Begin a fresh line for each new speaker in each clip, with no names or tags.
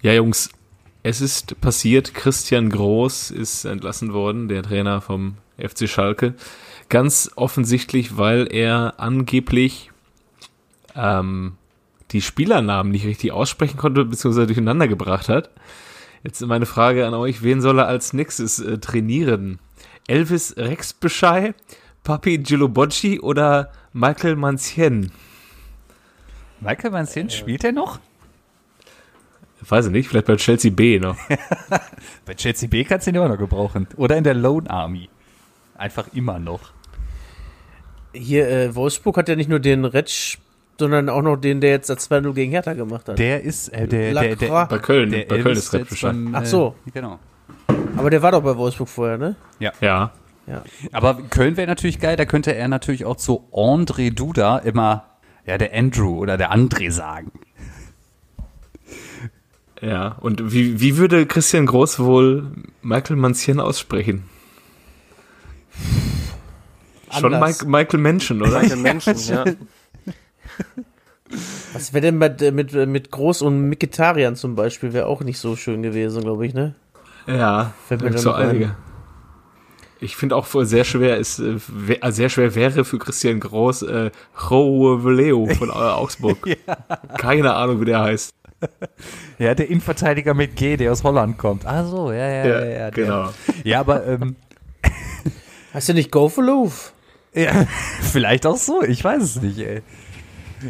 Ja, Jungs, es ist passiert. Christian Groß ist entlassen worden, der Trainer vom FC Schalke. Ganz offensichtlich, weil er angeblich ähm, die Spielernamen nicht richtig aussprechen konnte, beziehungsweise durcheinander gebracht hat. Jetzt meine Frage an euch, wen soll er als nächstes äh, trainieren? Elvis Rexbeschei, Papi Gilobocci oder Michael Mancien?
Michael Mancien, spielt er noch?
Weiß ich nicht, vielleicht bei Chelsea B noch.
Bei Chelsea B kannst du ihn immer noch gebrauchen. Oder in der Lone Army. Einfach immer noch.
Hier, äh, Wolfsburg hat ja nicht nur den Retsch, sondern auch noch den, der jetzt das 2-0 gegen Hertha gemacht hat.
Der ist, äh, der, der, der.
Bei Köln,
der
bei Köln
Elvis
ist Red
jetzt
Bescheid.
beim,
Ach so.
Äh, genau.
Aber der war doch bei Wolfsburg vorher, ne?
Ja.
Ja.
Ja.
Aber Köln wäre natürlich geil, da könnte er natürlich auch zu André Duda immer, ja, der Andrew oder der André sagen.
Ja, und wie, wie würde Christian Groß wohl Michael Mancien aussprechen? Schon
Anders.
Mike, Michael Menschen, oder?
Manche Menschen, ja.
Was wäre denn mit, mit, mit Groß- und Mikitarian zum Beispiel? Wäre auch nicht so schön gewesen, glaube ich, ne?
Ja,
Fällt mir
so einige. Ich finde auch sehr schwer ist, äh, äh, sehr schwer wäre für Christian Groß äh, Joe Valeo von äh, Augsburg. Keine Ahnung, wie der heißt.
Ja, der Innenverteidiger mit G, der aus Holland kommt. Ach so, ja, ja, ja. ja,
genau.
Ja, aber ähm,
Heißt der nicht Go for Loof?
ja, vielleicht auch so, ich weiß es nicht, ey.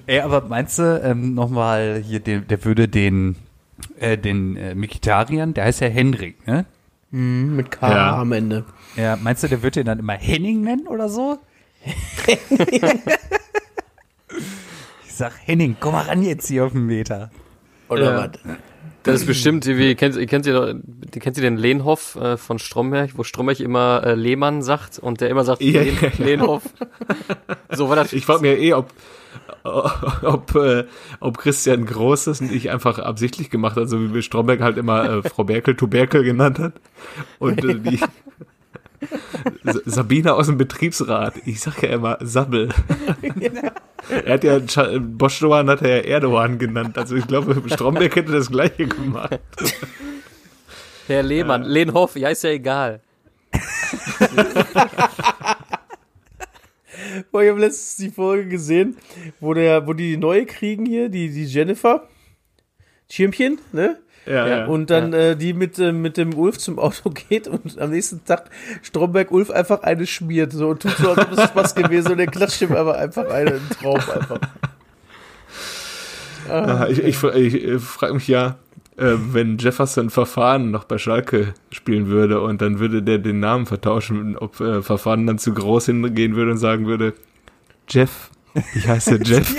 Ey, aber meinst du, ähm, nochmal hier, der, der würde den, äh, den äh, Mikitarian, der heißt ja Henrik, ne?
Mhm, mit K
Ja.
am Ende.
Ja, meinst du, der wird den dann immer Henning nennen oder so? ich sag, Henning, komm mal ran jetzt hier auf den Meter.
Oder
Ja.
was?
Das ist bestimmt, wie, kennt, ihr kennt ihr, kennt ihr den Lehnhoff äh, von Stromberg, wo Stromberg immer äh, Lehmann sagt und der immer sagt
Ja,
Lehn,
ja.
Lehnhoff. so war das.
Ich frage mir eh, ob, ob, äh, ob Christian Groß das nicht einfach absichtlich gemacht hat, so wie Stromberg halt immer äh, Frau Berkel Tuberkel genannt hat. Und äh, die Sabine aus dem Betriebsrat, ich sag ja immer Sabbel. er hat ja Cha- Bosch Doan hat er ja Erdogan genannt. Also ich glaube, Stromberg hätte das gleiche gemacht.
Herr Lehmann, Lehnhoff, ja, ist ja egal.
Boah, ich habe letztens die Folge gesehen, wo der, wo die neue kriegen hier, die, die Jennifer. Schirmchen, ne?
Ja, ja.
Und dann äh, die mit, äh, mit dem Ulf zum Auto geht und am nächsten Tag Stromberg Ulf einfach eine schmiert so und tut so, als ob es Spaß gewesen und der klatscht ihm aber einfach einen Traum einfach.
Ah, ich ich, ich, ich frage mich ja, äh, wenn Jefferson Verfahren noch bei Schalke spielen würde und dann würde der den Namen vertauschen, ob äh, Verfahren dann zu groß hingehen würde und sagen würde, Jeff, ich heiße Jeff.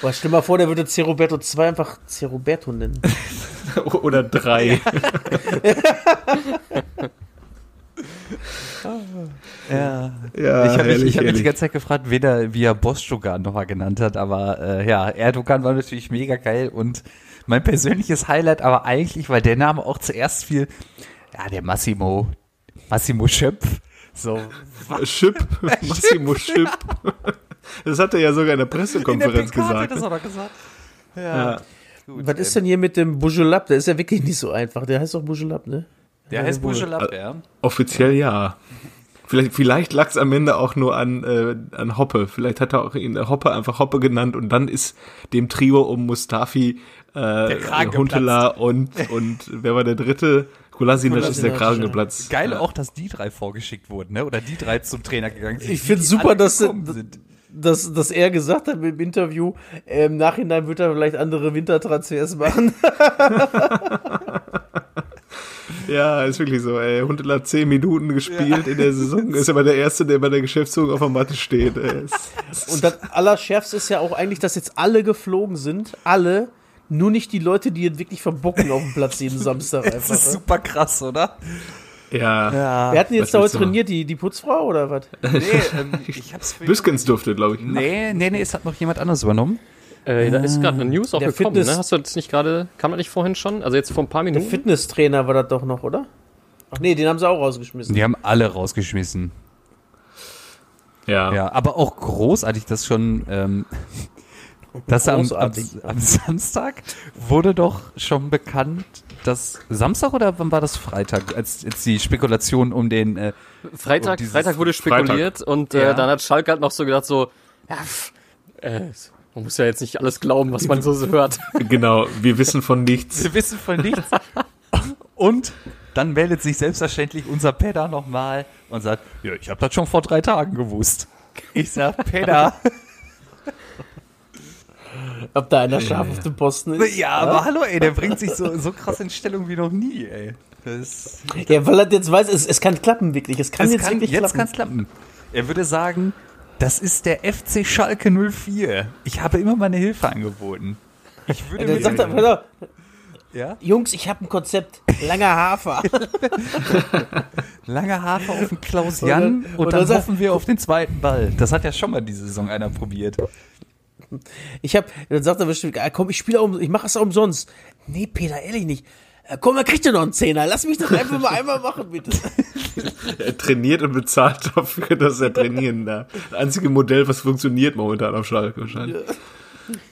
Boah, stell mal vor, der würde C. Roberto 2 einfach C. Roberto nennen.
Oder drei.
Ja.
Ja,
ich habe mich, hab mich die ganze Zeit gefragt, wen er, wie er Bostogan nochmal genannt hat, aber äh, ja, Erdogan war natürlich mega geil und mein persönliches Highlight, aber eigentlich, weil der Name auch zuerst fiel, ja, der Massimo, Massimo Schöpf, so,
Schipp, Massimo Schipp. Das hat er ja sogar in der
in der
Pressekonferenz
PK hat
gesagt.
das noch gesagt. Ja.
Ja.
Gut,
Was ist denn hier mit dem Bujelab? Der ist ja wirklich nicht so einfach. Der heißt doch Bujelab, ne?
Der heißt Bujelab, ja.
Offiziell ja. Vielleicht, vielleicht lag es am Ende auch nur an, äh, an Hoppe. Vielleicht hat er auch ihn Hoppe einfach Hoppe genannt und dann ist dem Trio um Mustafi, äh, Huntela und, und wer war der dritte? Kolasinac ist der Kragen geplatzt.
Geil
ja.
auch, dass die drei vorgeschickt wurden, ne? Oder die drei zum Trainer gegangen sind.
Ich
die
super, dass-
sind.
Dass, dass er gesagt hat im Interview, äh, im Nachhinein wird er vielleicht andere Wintertransfers machen.
Ja, ist wirklich so. Ey. Huntela hat zehn Minuten gespielt in der Saison. Ist aber der Erste, der bei der Geschäftsführung auf der Matte steht. Ey. Ist-
Und das Allerschärfste ist ja auch eigentlich, dass jetzt alle geflogen sind. Alle. Nur nicht die Leute, die jetzt wirklich verbocken auf dem Platz jeden Samstag
Das
einfach.
ist
ne?
super krass, oder?
Ja,
Ja.
Wer hat denn jetzt da heute trainiert? Die, die Putzfrau oder was?
Nee, ähm, ich hab's
Büskens durfte, glaube ich.
Nee, nee, nee, es hat noch jemand anderes übernommen.
Äh, da ist gerade eine News auch
Der
gekommen,
Fitness-
ne? Hast du das nicht gerade, kam das nicht vorhin schon? Also jetzt vor ein paar
Der
Minuten?
Fitnesstrainer war das doch noch, oder? Ach nee, den haben sie auch rausgeschmissen.
Die haben alle rausgeschmissen.
Ja.
Ja, aber auch großartig, dass schon ähm, Das am, am, am Samstag wurde doch schon bekannt, dass Samstag oder wann war das Freitag, als jetzt die Spekulation um den äh,
Freitag,
um
Freitag wurde spekuliert und äh,
Ja.
dann hat Schalke halt noch so gedacht so, ja, pff, äh, man muss ja jetzt nicht alles glauben, was man so hört.
Genau, wir wissen von nichts.
Wir wissen von nichts. Und dann meldet sich selbstverständlich unser Pedder nochmal und sagt, ja, ich habe das schon vor drei Tagen gewusst. Ich sag, Pedder.
Ob da einer scharf auf dem Posten ist?
ja, aber hallo, ey, der bringt sich so, so krass in Stellung wie noch nie, ey. Das,
Ja, weil er jetzt weiß, es, es kann klappen, wirklich. Es kann
es
jetzt
kann,
wirklich
jetzt
klappen.
klappen. Er würde sagen, das ist der FC Schalke 04. Ich habe immer meine Hilfe angeboten. Ich würde
Ja, dann sagt er,
ja?
Jungs, ich habe ein Konzept. Langer Hafer.
Langer Hafer auf den Klaus
Und
Jan
dann-
und,
und
dann hoffen wir auf den zweiten Ball. Das hat ja schon mal diese Saison einer probiert.
Ich hab, dann sagt er bestimmt, ah, komm, ich spiele um, ich mache es umsonst. Nee, Peter, ehrlich nicht. Äh, Komm, dann kriegt ihr noch einen Zehner. Lass mich doch einfach mal einmal machen, bitte.
Er trainiert und bezahlt dafür, dass er trainieren darf. Das einzige Modell, was funktioniert momentan auf Schalke wahrscheinlich.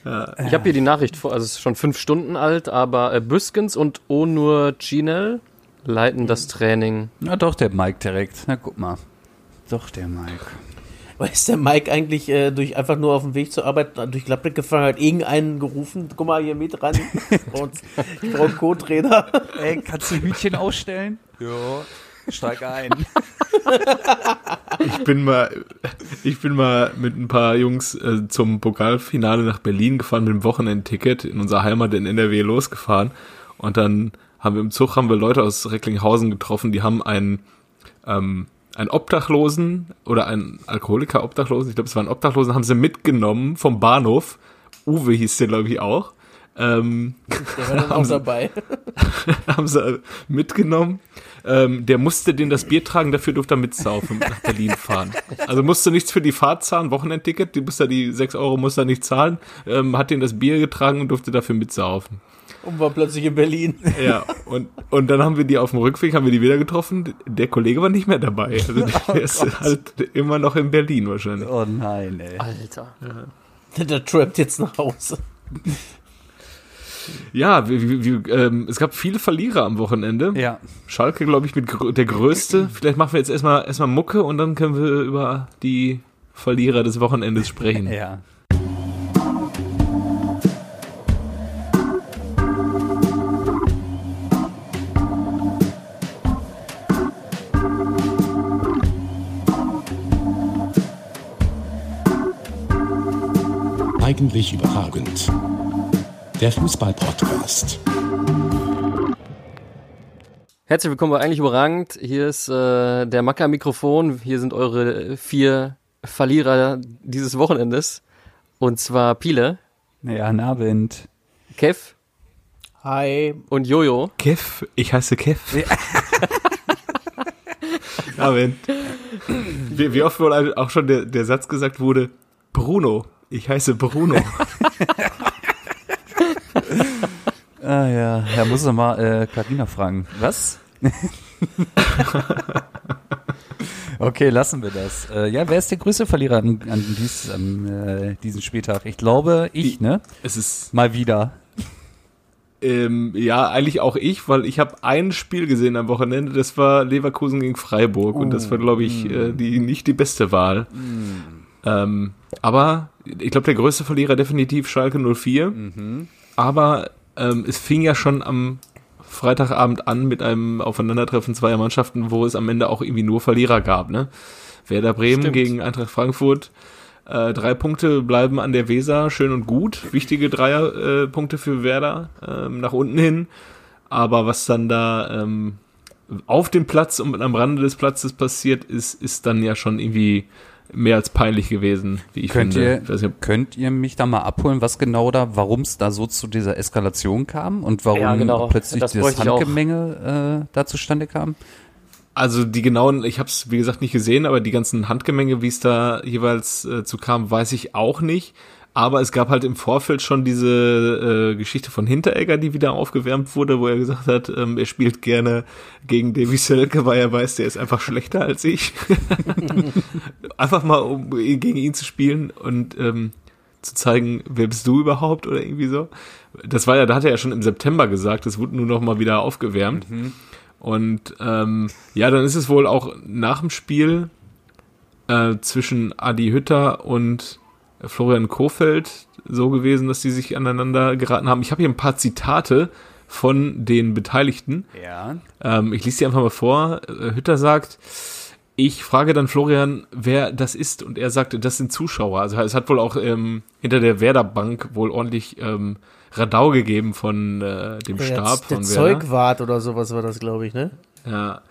Ich habe hier die Nachricht vor, also es ist schon fünf Stunden alt, aber äh, Büskens und Onur Cinel leiten das Training.
Na doch, der Mike direkt. Na guck mal. Doch, der Mike.
Weil ist der Mike eigentlich äh, durch einfach nur auf dem Weg zur Arbeit durch Gladbeck gefahren, hat irgendeinen gerufen, guck mal hier mit ran. Und ich brauche einen Co-Trainer.
Ey, kannst du Hütchen ausstellen? Ja. Steig ein.
Ich bin mal, ich bin mal mit ein paar Jungs äh, zum Pokalfinale nach Berlin gefahren mit dem Wochenendticket in unserer Heimat in NRW losgefahren und dann haben wir im Zug haben wir Leute aus Recklinghausen getroffen, die haben einen ähm, einen Obdachlosen oder einen Alkoholiker Obdachlosen, ich glaube es war ein Obdachlosen, haben sie mitgenommen vom Bahnhof. Uwe hieß der glaube ich auch. Ähm,
Der war dann auch dabei.
haben sie mitgenommen. Ähm, der musste den das Bier tragen, dafür durfte er mitsaufen nach Berlin fahren. Also musste nichts für die Fahrt zahlen, Wochenendticket, die musste die 6 Euro musste er nicht zahlen, ähm, hat den das Bier getragen und durfte dafür mitsaufen.
Und war plötzlich in Berlin.
Ja, und, und dann haben wir die auf dem Rückweg, haben wir die wieder getroffen. Der Kollege war nicht mehr dabei. Also der ist halt immer noch in Berlin wahrscheinlich.
Oh nein, ey.
Alter.
Der trampt jetzt nach Hause.
Ja, wir, wir, wir, ähm, es gab viele Verlierer am Wochenende.
Ja.
Schalke, glaube ich, mit der größte. Vielleicht machen wir jetzt erstmal erstmal Mucke und dann können wir über die Verlierer des Wochenendes sprechen.
Ja.
Eigentlich überragend. Der Fußball-Podcast.
Herzlich willkommen bei Eigentlich Überragend. Hier ist äh, der Macker-Mikrofon. Hier sind eure vier Verlierer dieses Wochenendes. Und zwar Pile,
Ja, guten Abend.
Kev
Hi.
und Jojo.
Kev, ich heiße Kev. Amen. Wie, wie oft wohl auch schon der, der Satz gesagt wurde, Bruno, ich heiße Bruno.
Ah ja, ja, muss er mal äh, Carina fragen. Was? okay, lassen wir das. Äh, ja, wer ist der größte Verlierer an, an dies, am, äh, diesen Spieltag? Ich glaube, ich, ne?
Es ist
Mal wieder.
Ähm, ja, eigentlich auch ich, weil ich habe ein Spiel gesehen am Wochenende, das war Leverkusen gegen Freiburg und das war, glaube ich, äh, die nicht die beste Wahl. Ähm, aber ich glaube, der größte Verlierer definitiv Schalke 04. Aber ähm, es fing ja schon am Freitagabend an mit einem Aufeinandertreffen zweier Mannschaften, wo es am Ende auch irgendwie nur Verlierer gab. Ne? Werder Bremen
Stimmt.
gegen Eintracht Frankfurt. Äh, drei Punkte bleiben an der Weser, schön und gut. Wichtige Dreierpunkte äh, Punkte für Werder ähm, nach unten hin. Aber was dann da ähm, auf dem Platz und am Rande des Platzes passiert ist, ist dann ja schon irgendwie mehr als peinlich gewesen, wie ich
Könnt
finde.
ihr,
nicht,
könnt ihr mich da mal abholen, was genau da, warum es da so zu dieser Eskalation kam und warum
Ja, genau.
plötzlich
Das auch.
Handgemenge äh, da zustande kam?
Also die genauen, ich habe es wie gesagt nicht gesehen, aber die ganzen Handgemenge, wie es da jeweils äh, zu kam, weiß ich auch nicht. Aber es gab halt im Vorfeld schon diese äh, Geschichte von Hinteregger, die wieder aufgewärmt wurde, wo er gesagt hat, ähm, er spielt gerne gegen Davy Selke, weil er weiß, der ist einfach schlechter als ich. einfach mal, um gegen ihn zu spielen. Und ähm, zu zeigen, wer bist du überhaupt oder irgendwie so. Das war ja, da hat er ja schon im September gesagt, das wurde nur noch mal wieder aufgewärmt. Und ähm, ja, dann ist es wohl auch nach dem Spiel äh, zwischen Adi Hütter und Florian Kofeld so gewesen, dass die sich aneinander geraten haben. Ich habe hier ein paar Zitate von den Beteiligten.
Ja.
Ähm, ich lese die einfach mal vor. Äh, Hütter sagt, ich frage dann Florian, wer das ist, und er sagte, das sind Zuschauer. Also es hat wohl auch ähm, hinter der Werder Bank wohl ordentlich ähm, Radau gegeben von äh, dem
Der,
Stab
der
von Werder.
Zeugwart oder sowas war das, glaube ich, ne?
Ja.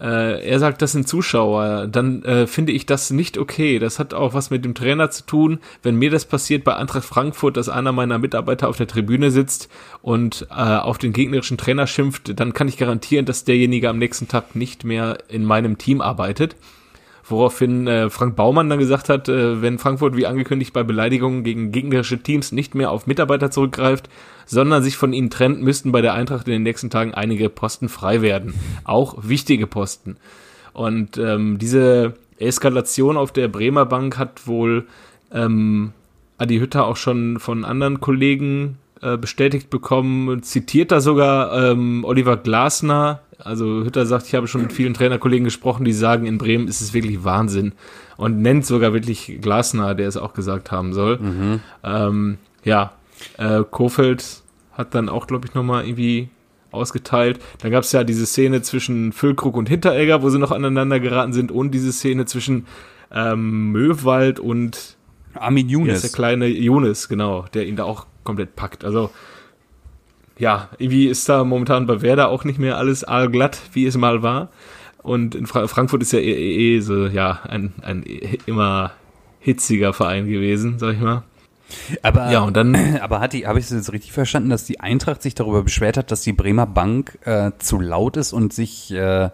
Äh, er sagt, das sind Zuschauer. Dann äh, finde ich das nicht okay. Das hat auch was mit dem Trainer zu tun. Wenn mir das passiert bei Eintracht Frankfurt, dass einer meiner Mitarbeiter auf der Tribüne sitzt und äh, auf den gegnerischen Trainer schimpft, dann kann ich garantieren, dass derjenige am nächsten Tag nicht mehr in meinem Team arbeitet. Woraufhin äh, Frank Baumann dann gesagt hat, äh, wenn Frankfurt wie angekündigt bei Beleidigungen gegen gegnerische Teams nicht mehr auf Mitarbeiter zurückgreift, sondern sich von ihnen trennt, müssten bei der Eintracht in den nächsten Tagen einige Posten frei werden. Auch wichtige Posten. Und ähm, diese Eskalation auf der Bremer Bank hat wohl ähm, Adi Hütter auch schon von anderen Kollegen äh, bestätigt bekommen, zitiert da sogar ähm, Oliver Glasner. Also Hütter sagt, ich habe schon mit vielen Trainerkollegen gesprochen, die sagen, in Bremen ist es wirklich Wahnsinn. Und nennt sogar wirklich Glasner, der es auch gesagt haben soll. Ähm, ja, äh, Kofeld hat dann auch, glaube ich, nochmal irgendwie ausgeteilt. Dann gab es ja diese Szene zwischen Füllkrug und Hinteregger, wo sie noch aneinander geraten sind, und diese Szene zwischen ähm, Möwald und
Armin Younes.
der kleine Jonas, genau, der ihn da auch komplett packt. Also, ja, irgendwie ist da momentan bei Werder auch nicht mehr alles allglatt, wie es mal war. Und in Fra Frankfurt ist ja eh, eh, eh so, ja, ein, ein immer hitziger Verein gewesen, sag ich mal.
Aber,
Ja, und dann,
aber hat die, habe ich es jetzt richtig verstanden, dass die Eintracht sich darüber beschwert hat, dass die Bremer Bank äh, zu laut ist und sich äh,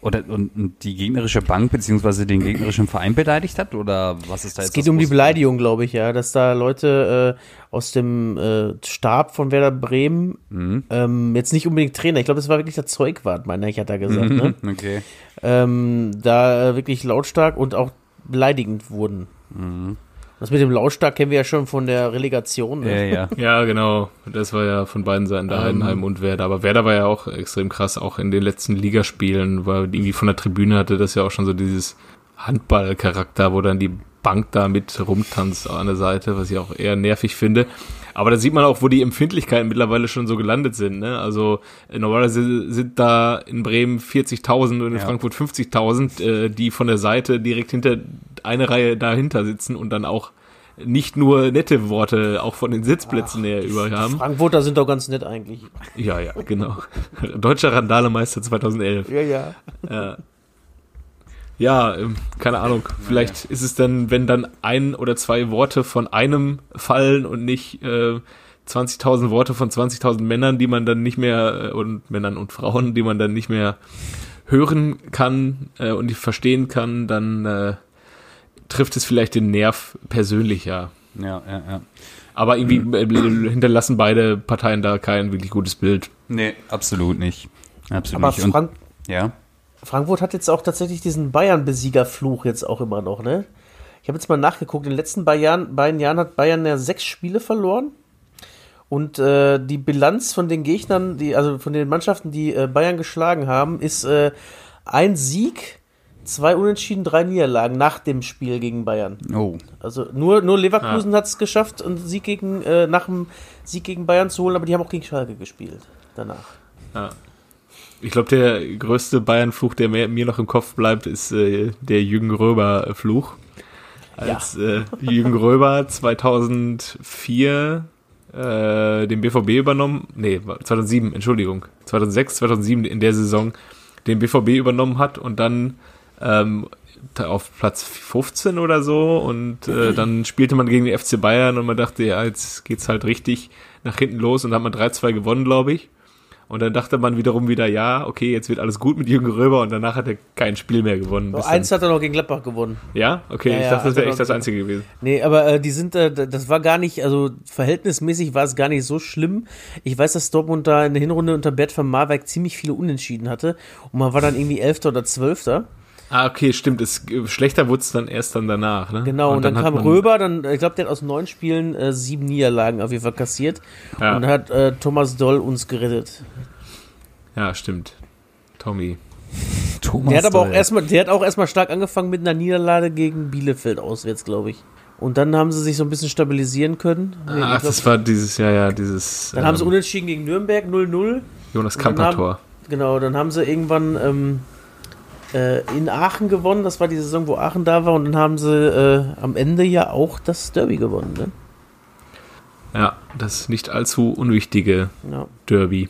oder und, und die gegnerische Bank beziehungsweise den gegnerischen Verein beleidigt hat? Oder was ist da
Es
jetzt
geht
das
um die Beleidigung, glaube ich, ja, dass da Leute äh, aus dem äh, Stab von Werder Bremen,
Mhm.
ähm, jetzt nicht unbedingt Trainer, ich glaube, es war wirklich der Zeugwart, meine ich, hat er gesagt, ne?
Mhm, Okay.
ähm, da äh, wirklich lautstark und auch beleidigend wurden.
Mhm.
Das mit dem lautstark kennen wir ja schon von der Relegation. Ne?
Ja, ja.
ja, genau, das war ja von beiden Seiten, der Heidenheim und Werder. Aber Werder war ja auch extrem krass, auch in den letzten Ligaspielen, weil irgendwie von der Tribüne hatte das ja auch schon so dieses Handballcharakter, wo dann die Bank da mit rumtanzt an der Seite, was ich auch eher nervig finde. Aber da sieht man auch, wo die Empfindlichkeiten mittlerweile schon so gelandet sind. Ne? Also äh, normalerweise sind da in Bremen 40.000 und in
Ja.
Frankfurt 50.000, äh, die von der Seite direkt hinter eine Reihe dahinter sitzen und dann auch nicht nur nette Worte auch von den Sitzplätzen her über haben.
Frankfurter sind doch ganz nett eigentlich.
Ja, ja, genau. Deutscher Randalemeister 2011.
Ja, ja.
Ja, ja ähm, keine Ahnung. Vielleicht ist es dann, wenn dann ein oder zwei Worte von einem fallen und nicht äh, 20.000 Worte von 20.000 Männern, die man dann nicht mehr, äh, und Männern und Frauen, die man dann nicht mehr hören kann äh, und die verstehen kann, dann äh, trifft es vielleicht den Nerv persönlich, ja.
Ja, ja, ja.
Aber irgendwie äh, hinterlassen beide Parteien da kein wirklich gutes Bild.
Nee, absolut nicht. Absolut
Aber
nicht. Und,
Frank
ja.
Frankfurt hat jetzt auch tatsächlich diesen Bayern-Besiegerfluch jetzt auch immer noch, ne? Ich habe jetzt mal nachgeguckt. In den letzten beiden Jahren, beiden Jahren hat Bayern ja sechs Spiele verloren. Und äh, die Bilanz von den Gegnern, die, also von den Mannschaften, die äh, Bayern geschlagen haben, ist äh, ein Sieg, zwei Unentschieden, drei Niederlagen nach dem Spiel gegen Bayern.
Oh.
Also nur, nur Leverkusen hat es geschafft, einen Sieg gegen, äh, nach dem Sieg gegen Bayern zu holen, aber die haben auch gegen Schalke gespielt danach.
Ich glaube, der größte Bayern-Fluch, der mir, mir noch im Kopf bleibt, ist äh, der Jürgen Röber-Fluch. Als äh, Jürgen Röber 2004 äh, den BVB übernommen, nee, 2007, Entschuldigung, 2006, 2007 in der Saison den BVB übernommen hat und dann ähm, auf Platz 15 oder so und äh, dann spielte man gegen den FC Bayern und man dachte, ja, jetzt geht's halt richtig nach hinten los und dann hat man 3-2 gewonnen, glaube ich. Und dann dachte man wiederum wieder, ja, okay, jetzt wird alles gut mit Jürgen Röber und danach hat er kein Spiel mehr gewonnen.
So, eins hat er noch gegen Gladbach gewonnen.
ja, okay,
Ja,
ich
ja,
dachte, das wäre echt das Einzige gewesen.
Nee, aber äh, die sind, äh, das war gar nicht, also verhältnismäßig war es gar nicht so schlimm. Ich weiß, dass Dortmund da in der Hinrunde unter Bert van Marwijk ziemlich viele Unentschieden hatte und man war dann irgendwie Elfter oder Zwölfter.
Ah, okay, stimmt. Es, schlechter wurde es dann erst dann danach, ne?
Genau, und, dann,
hat
kam Röber, dann, ich glaube, der hat aus neun Spielen äh, sieben Niederlagen auf jeden Fall kassiert.
Ja.
Und dann hat äh, Thomas Doll uns gerettet.
Ja, stimmt. Tommy.
Thomas
Der hat aber auch
Doll.
erstmal, der hat auch erstmal stark angefangen mit einer Niederlage gegen Bielefeld auswärts, glaube ich. Und dann haben sie sich so ein bisschen stabilisieren können. Nee,
Ach,
glaub,
das war dieses, ja, ja, dieses
dann haben sie
ähm,
unentschieden gegen Nürnberg 0-0.
Jonas
und dann
Kamper-Tor.
Genau, dann haben sie irgendwann ähm, äh, in Aachen gewonnen. Das war die Saison, wo Aachen da war. Und dann haben sie äh, am Ende ja auch das Derby gewonnen. Ne?
Ja, das nicht allzu unwichtige
Ja.
Derby.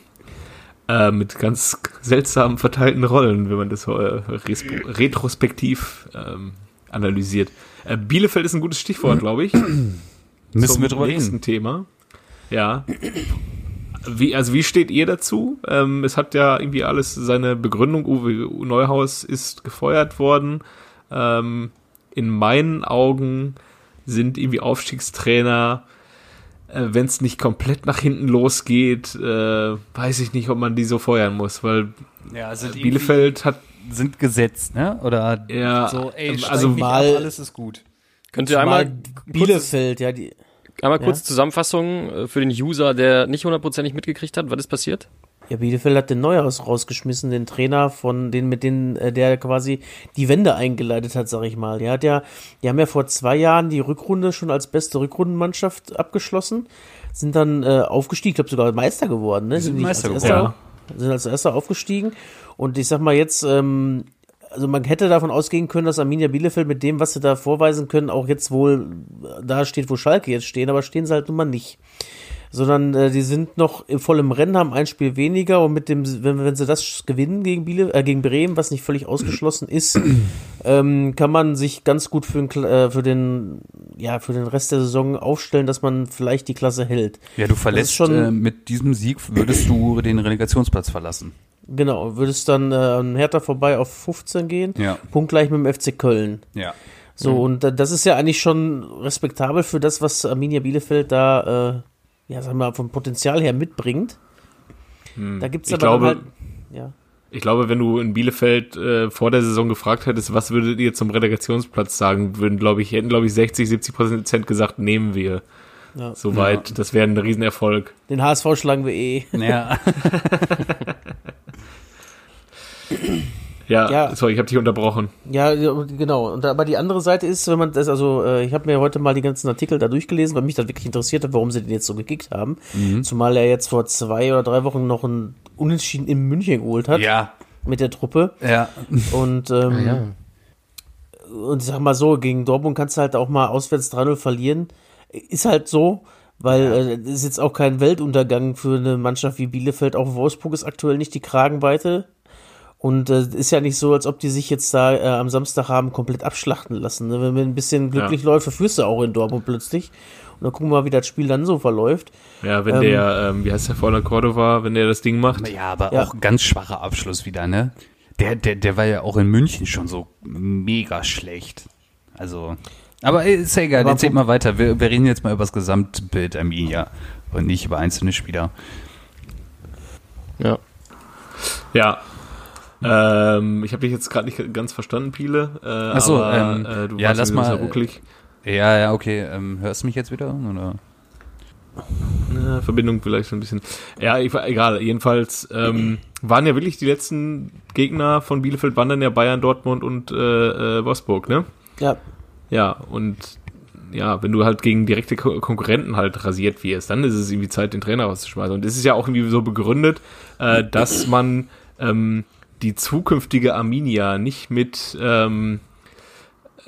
Äh, mit ganz seltsam verteilten Rollen, wenn man das so äh, retrospektiv ähm, analysiert. Äh, Bielefeld ist ein gutes Stichwort, glaube ich.
Müssen
zum
wir drüber
nächsten
reden.
Thema. Ja. Wie, also wie steht ihr dazu? Ähm, es hat ja irgendwie alles seine Begründung. Uwe Neuhaus ist gefeuert worden. Ähm, in meinen Augen sind irgendwie Aufstiegstrainer, äh, wenn es nicht komplett nach hinten losgeht, äh, weiß ich nicht, ob man die so feuern muss, weil
Ja, sind
Bielefeld hat
sind gesetzt, ne? Oder
ja,
so, ey,
ähm, also
mal-
alles ist gut.
Könnt ihr einmal
Bielefeld, ja, die.
Einmal kurz
Ja.
Zusammenfassung äh, für den User, der nicht hundertprozentig mitgekriegt hat, was ist passiert?
Ja, Bielefeld hat den Neuhaus rausgeschmissen, den Trainer von den, mit denen, äh, der quasi die Wende eingeleitet hat, sag ich mal. Der hat ja, die haben ja vor zwei Jahren die Rückrunde schon als beste Rückrundenmannschaft abgeschlossen, sind dann äh, aufgestiegen, ich glaube sogar Meister geworden, ne?
sind
nicht
Meister
als
geworden.
Erster, Sind als Erster aufgestiegen. Und ich sag mal jetzt, ähm, also man hätte davon ausgehen können, dass Arminia Bielefeld mit dem, was sie da vorweisen können, auch jetzt wohl da steht, wo Schalke jetzt stehen, aber stehen sie halt nun mal nicht sondern äh, die sind noch im vollen Rennen, haben ein Spiel weniger und mit dem, wenn, wenn sie das gewinnen gegen, Biele, äh, gegen Bremen, was nicht völlig ausgeschlossen ist, ähm, kann man sich ganz gut für den, äh, für den, ja, für den Rest der Saison aufstellen, dass man vielleicht die Klasse hält.
Ja, du verlässt
schon-
äh, mit diesem Sieg würdest du den Relegationsplatz verlassen.
Genau, würde es dann äh, an Hertha vorbei auf 15 gehen,
Ja.
punktgleich mit dem FC Köln.
Ja.
So, und äh, das ist ja eigentlich schon respektabel für das, was Arminia Bielefeld da, äh, ja, sagen wir mal, vom Potenzial her mitbringt. Da gibt's
ich
aber dann
glaube,
halt, ja.
Ich glaube, wenn du in Bielefeld äh, vor der Saison gefragt hättest, was würdet ihr zum Relegationsplatz sagen, würden, glaube ich, hätten, glaube ich, 60, 70 Prozent gesagt, nehmen wir.
Ja.
Soweit, das wäre ein Riesenerfolg.
Den HSV schlagen wir eh.
Ja.
Ja,
Ja.
sorry, ich habe dich unterbrochen.
Ja, genau. Und aber die andere Seite ist, wenn man das, also äh, ich habe mir heute mal die ganzen Artikel da durchgelesen, weil mich das wirklich interessiert hat, warum sie den jetzt so gekickt haben. Zumal er jetzt vor zwei oder drei Wochen noch ein Unentschieden in München geholt hat
ja.
mit der Truppe.
Ja.
Und ähm,
ja.
und ich sag mal so, gegen Dortmund kannst du halt auch mal auswärts 3-0 verlieren. Ist halt so, weil äh, das ist jetzt auch kein Weltuntergang für eine Mannschaft wie Bielefeld. Auch Wolfsburg ist aktuell nicht die Kragenweite. Und äh, ist ja nicht so, als ob die sich jetzt da äh, am Samstag haben komplett abschlachten lassen. Ne? Wenn man ein bisschen glücklich läuft, verführst du auch in Dortmund plötzlich. Und dann gucken wir mal, wie das Spiel dann so verläuft.
Ja, wenn
Ähm,
der, ähm, wie heißt der vorne Cordova, wenn der das Ding macht?
Ja, aber
Ja.
auch ganz schwacher Abschluss wieder, ne? Der, der, der war ja auch in München schon so mega schlecht. Also. Aber ey, ist ja egal,
Aber
erzähl
wo-
mal weiter. Wir, wir reden jetzt mal über das Gesamtbild Arminia und nicht über einzelne Spieler.
Ja.
Ja. Ähm, ich habe dich jetzt gerade nicht ganz verstanden, Piele. Äh,
Ach so,
aber,
ähm,
äh, du
ja,
warst
lass mal,
ruckelig.
Ja, ja, okay. Ähm, hörst du mich jetzt wieder? Oder?
Ja, Verbindung vielleicht so ein bisschen. Ja, ich, egal. Jedenfalls ähm, waren ja wirklich die letzten Gegner von Bielefeld, waren dann ja Bayern, Dortmund und äh, äh, Wolfsburg, ne?
Ja,
Ja, und ja, wenn du halt gegen direkte Ko Konkurrenten halt rasiert wirst, dann ist es irgendwie Zeit, den Trainer rauszuschmeißen. Und es ist ja auch irgendwie so begründet, äh, dass man ähm, die zukünftige Arminia nicht mit ähm,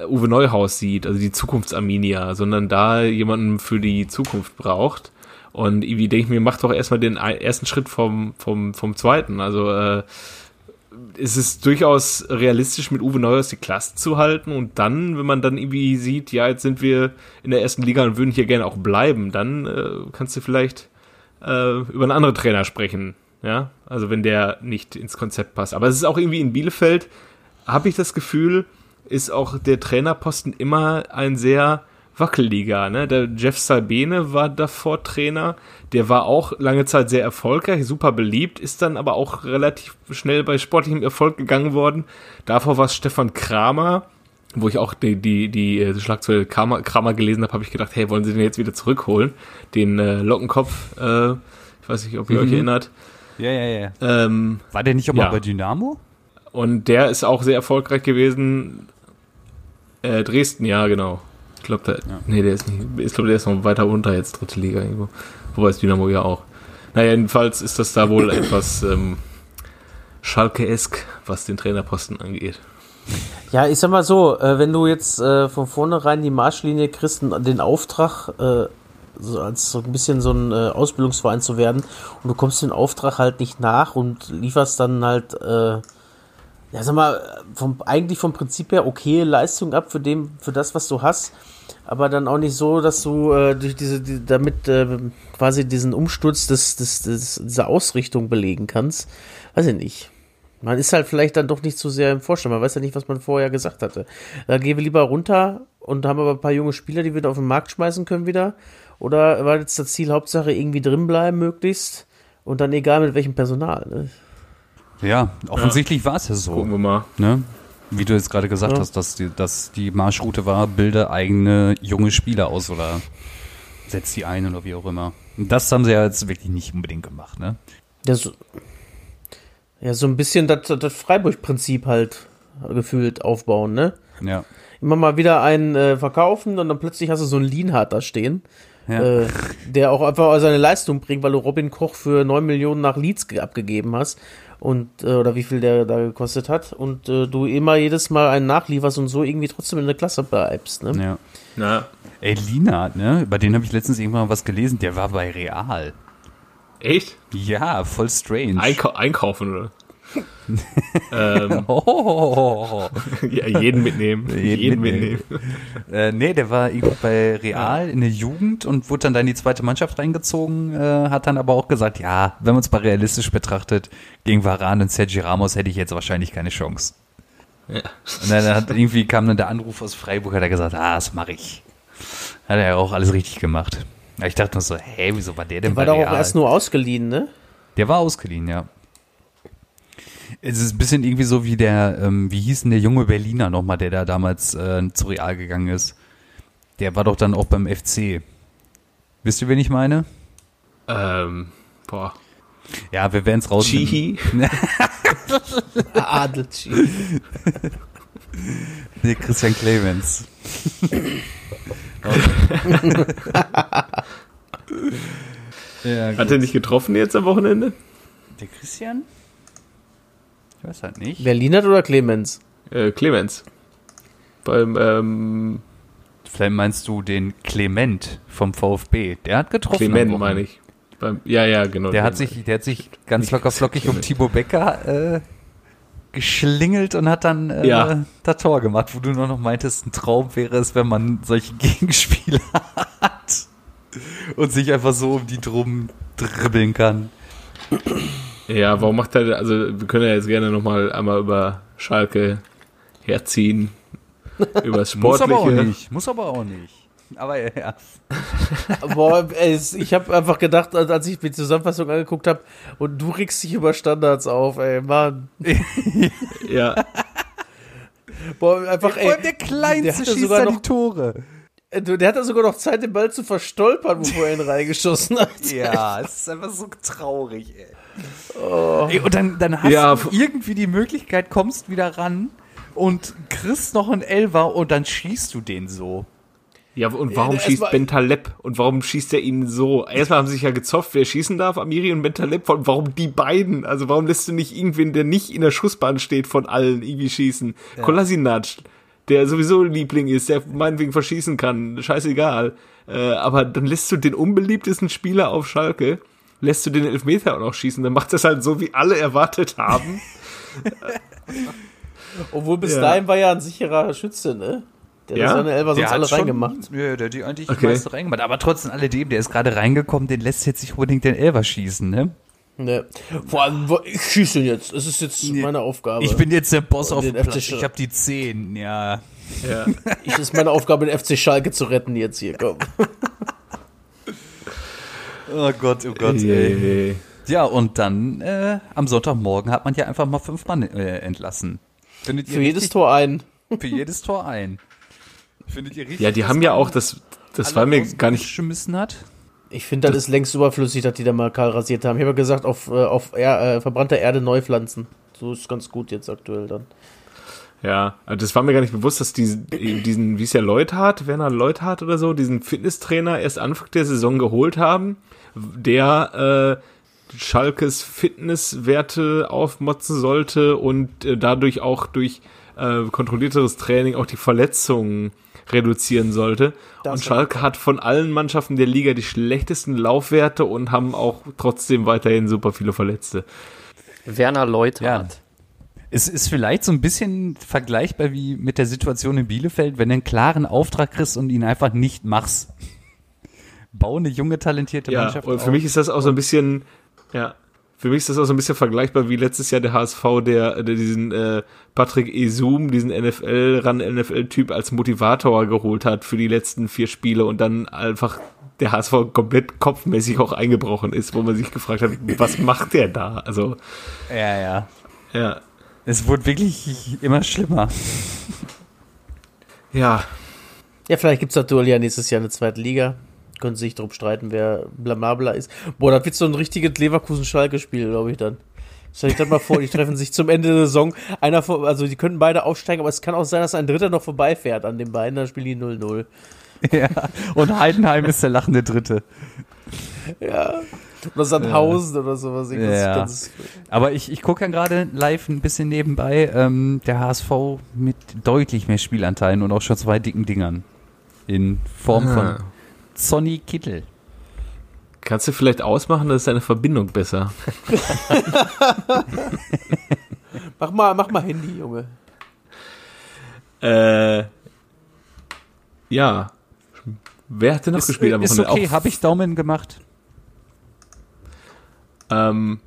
Uwe Neuhaus sieht, also die Zukunftsarminia, sondern da jemanden für die Zukunft braucht. Und irgendwie denke ich mir, mach doch erstmal den ersten Schritt vom, vom, vom zweiten. Also äh, es ist durchaus realistisch, mit Uwe Neuhaus die Klasse zu halten und dann, wenn man dann irgendwie sieht, ja, jetzt sind wir in der ersten Liga und würden hier gerne auch bleiben, dann äh, kannst du vielleicht äh, über einen anderen Trainer sprechen, ja, also wenn der nicht ins Konzept passt. Aber es ist auch irgendwie in Bielefeld, habe ich das Gefühl, ist auch der Trainerposten immer ein sehr Wackelliga, ne? Der Jeff Sabene war davor Trainer. Der war auch lange Zeit sehr erfolgreich, super beliebt, ist dann aber auch relativ schnell bei sportlichem Erfolg gegangen worden. Davor war es Stefan Kramer, wo ich auch die, die, die äh, Schlagzeile Kramer, Kramer gelesen habe, habe ich gedacht, hey, wollen sie den jetzt wieder zurückholen? Den äh, Lockenkopf, äh, ich weiß nicht, ob ihr euch erinnert.
Ja, ja, ja.
Ähm,
War der nicht auch
Ja.
mal bei Dynamo?
und der ist auch sehr erfolgreich gewesen. Äh, Dresden, ja, genau. Ich glaube, der, nee, der ist nicht, ich glaube, der ist noch weiter unter jetzt, dritte Liga irgendwo. Wobei es Dynamo ja auch. Naja, jedenfalls ist das da wohl etwas ähm, Schalke-esk, was den Trainerposten angeht.
Ja, ich sag mal so, äh, wenn du jetzt äh, von vornherein die Marschlinie kriegst, den Auftrag, äh, so als so ein bisschen so ein äh, Ausbildungsverein zu werden und du kommst den Auftrag halt nicht nach und lieferst dann halt, äh, ja, sag mal, vom, eigentlich vom Prinzip her okay Leistung ab für dem, für das, was du hast, aber dann auch nicht so, dass du äh, durch diese, die, damit äh, quasi diesen Umsturz des, des, des, dieser Ausrichtung belegen kannst. Weiß ich nicht. Man ist halt vielleicht dann doch nicht so sehr im Vorstand. Man weiß ja nicht, was man vorher gesagt hatte. Da gehen wir lieber runter und haben aber ein paar junge Spieler, die wir da auf den Markt schmeißen können wieder. Oder war jetzt das Ziel, Hauptsache irgendwie drin bleiben möglichst und dann egal mit welchem Personal. Ne?
Ja, offensichtlich war es ja so.
Gucken wir mal.
Ne? Wie du jetzt gerade gesagt
Ja.
hast, dass die, dass die Marschroute war, bilde eigene junge Spieler aus oder setz die ein oder wie auch immer. Und das haben sie ja jetzt wirklich nicht unbedingt gemacht, ne?
Ja, so, ja, so ein bisschen das, das Freiburg-Prinzip halt gefühlt aufbauen, ne?
Ja.
Immer mal wieder einen äh, verkaufen und dann plötzlich hast du so einen Lienhardt da stehen,
ja.
äh, der auch einfach seine Leistung bringt, weil du Robin Koch für 9 Millionen nach Leeds ge- abgegeben hast und äh, oder wie viel der da gekostet hat und äh, du immer jedes Mal einen nachlieferst und so irgendwie trotzdem in der Klasse bleibst, ne?
ja.
Na,
Ey, Lina, ne? Über den habe ich letztens irgendwann mal was gelesen, der war bei Real.
echt?
Ja, voll strange.
Einkau einkaufen, oder? Ähm,
Oh,
jeden mitnehmen.
Jeden
Jeden,
mitnehmen.
mitnehmen.
äh, nee, der war irgendwie bei Real in der Jugend und wurde dann da in die zweite Mannschaft reingezogen, äh, hat dann aber auch gesagt, ja, wenn man es mal realistisch betrachtet, gegen Varane und Sergio Ramos hätte ich jetzt wahrscheinlich keine Chance.
Ja.
Und dann hat irgendwie kam dann der Anruf aus Freiburg, hat er gesagt, ah, das mache ich. Hat er ja auch alles richtig gemacht. Ich dachte nur so, hä, wieso war der denn
War
bei
doch
Real?
auch erst nur ausgeliehen, ne?
Der war ausgeliehen, ja. Es ist ein bisschen irgendwie so wie der, ähm, wie hieß denn der junge Berliner nochmal, der da damals äh, zu Real gegangen ist. Der war doch dann auch beim FC. Wisst ihr, wen ich meine?
Ähm, boah.
Ja, wir werden es raus.
Chihi.
Adelchi.
Nee, Christian Clemens. ja,
Hat er nicht getroffen jetzt am Wochenende?
Der Christian? Weiß halt nicht.
Wer Lienert oder Clemens?
Äh, Clemens. Beim, ähm,
Vielleicht meinst du den Clement vom VfB. Der hat getroffen.
Clement meine ich. Beim, ja, ja, genau.
Der hat sich, der hat sich ganz locker flockig um. Thibaut Becker äh, geschlingelt und hat dann äh,
Ja.
das Tor gemacht, wo du nur noch meintest, ein Traum wäre es, wenn man solche Gegenspieler hat und sich einfach so um die drum dribbeln kann.
Ja, warum macht er, also wir können ja jetzt gerne nochmal einmal über Schalke herziehen. über das
Muss aber auch
Sportliche.
nicht. Muss aber auch nicht. Aber ja.
Boah, ey, es- ich habe einfach gedacht, als ich mir die Zusammenfassung angeguckt habe, und du regst dich über Standards auf, ey, Mann.
Ja,
Boah, einfach,
Vor
ey.
allem der Kleinste
der
schießt
sogar
da
noch-
die Tore.
äh, Der hatte sogar noch Zeit, den Ball zu verstolpern, bevor er ihn reingeschossen hat.
Ja, es ist einfach so traurig, ey. Ey und dann, dann hast
Ja,
du irgendwie die Möglichkeit, kommst wieder ran und kriegst noch einen Elfer und dann schießt du den so.
ja, und warum
Ja,
schießt Bentaleb? Und warum schießt er ihn so? Erstmal haben sie sich ja gezofft, wer schießen darf, Amiri und Bentaleb. Und warum die beiden? Also warum lässt du nicht irgendwen, der nicht in der Schussbahn steht, von allen irgendwie schießen? Kolasinac, der sowieso Liebling ist, der meinetwegen verschießen kann, scheißegal. Äh, aber dann lässt du den unbeliebtesten Spieler auf Schalke, lässt du den Elfmeter auch noch schießen, dann macht das halt so, wie alle erwartet haben.
Obwohl bis
Ja.
dahin war ja ein sicherer Schütze, ne? Der
Ja?
hat seine Elfer sonst alle
schon-
reingemacht.
Ja, der hat die eigentlich
Okay.
die meiste reingemacht. Aber trotzdem alledem, der ist gerade reingekommen, den lässt jetzt nicht unbedingt den Elfer schießen, ne?
Ne. Vor allem, ich schieße jetzt. Das ist jetzt meine Aufgabe.
Ich bin jetzt der Boss
Und
auf
den
dem Platz. Ich habe die 10, ja.
Ja.
Ich ist meine Aufgabe, den FC Schalke zu retten jetzt hier, komm.
Oh Gott, oh Gott.
Yay.
Ja, und dann äh, am Sonntagmorgen hat man ja einfach mal fünf Mann äh, entlassen. Findet ihr
Für jedes Tor ein.
Für jedes Tor ein. Findet ihr richtig?
Ja, die haben ja auch, das, das war mir gar nicht,
rausgeschmissen hat?
Ich finde, das ist längst überflüssig, dass die da mal kahl rasiert haben. Ich habe ja gesagt, auf, äh, auf er, äh, verbrannter Erde neu pflanzen. So ist ganz gut jetzt aktuell dann.
ja, also das war mir gar nicht bewusst, dass die, diesen, wie es ja Leuthardt, Werner Leuthardt oder so, diesen Fitnesstrainer erst Anfang der Saison geholt haben, der äh, Schalkes Fitnesswerte aufmotzen sollte und äh, dadurch auch durch äh, kontrollierteres Training auch die Verletzungen reduzieren sollte.
Das
und Schalke hat von allen Mannschaften der Liga die schlechtesten Laufwerte und haben auch trotzdem weiterhin super viele Verletzte.
Werner Leuthardt.
Es ist vielleicht so ein bisschen vergleichbar wie mit der Situation in Bielefeld, wenn du einen klaren Auftrag kriegst und ihn einfach nicht machst. Bau eine junge, talentierte
Ja,
Mannschaft
und für
auf.
mich ist das auch so ein bisschen, ja, für mich ist das auch so ein bisschen vergleichbar wie letztes Jahr der HSV, der, der diesen äh, Patrick Esum, diesen NFL, ran NFL-Typ als Motivator geholt hat für die letzten vier Spiele und dann einfach der HSV komplett kopfmäßig auch eingebrochen ist, wo man sich gefragt hat, was macht der da? Also,
Ja, ja.
ja.
Es wurde wirklich immer schlimmer.
Ja,
Ja, vielleicht gibt es natürlich ja nächstes Jahr eine zweite Liga. Können sich drum streiten, wer blamabler ist. Boah, das wird so ein richtiges Leverkusen-Schalke-Spiel, glaube ich dann. Stell dich das mal vor, die treffen sich zum Ende der Saison. Einer von, also die könnten beide aufsteigen, aber es kann auch sein, dass ein Dritter noch vorbeifährt an den beiden, dann spielen die 0-0.
ja. Und Heidenheim ist der lachende Dritte.
Ja. Oder Sandhausen oder sowas.
Ja.
ganz-
Aber ich, ich gucke ja gerade live ein bisschen nebenbei. Ähm, der HSV mit deutlich mehr Spielanteilen und auch schon zwei dicken Dingern. In Form
Ah.
von Sonny Kittel.
kannst du vielleicht ausmachen, dass ist deine Verbindung besser.
Mach mal, mach mal Handy, Junge.
Äh, ja. Wer hat denn noch
Ist,
gespielt am
ist
Wochenende?
okay,
Auch
habe ich Daumen gemacht.
Ähm,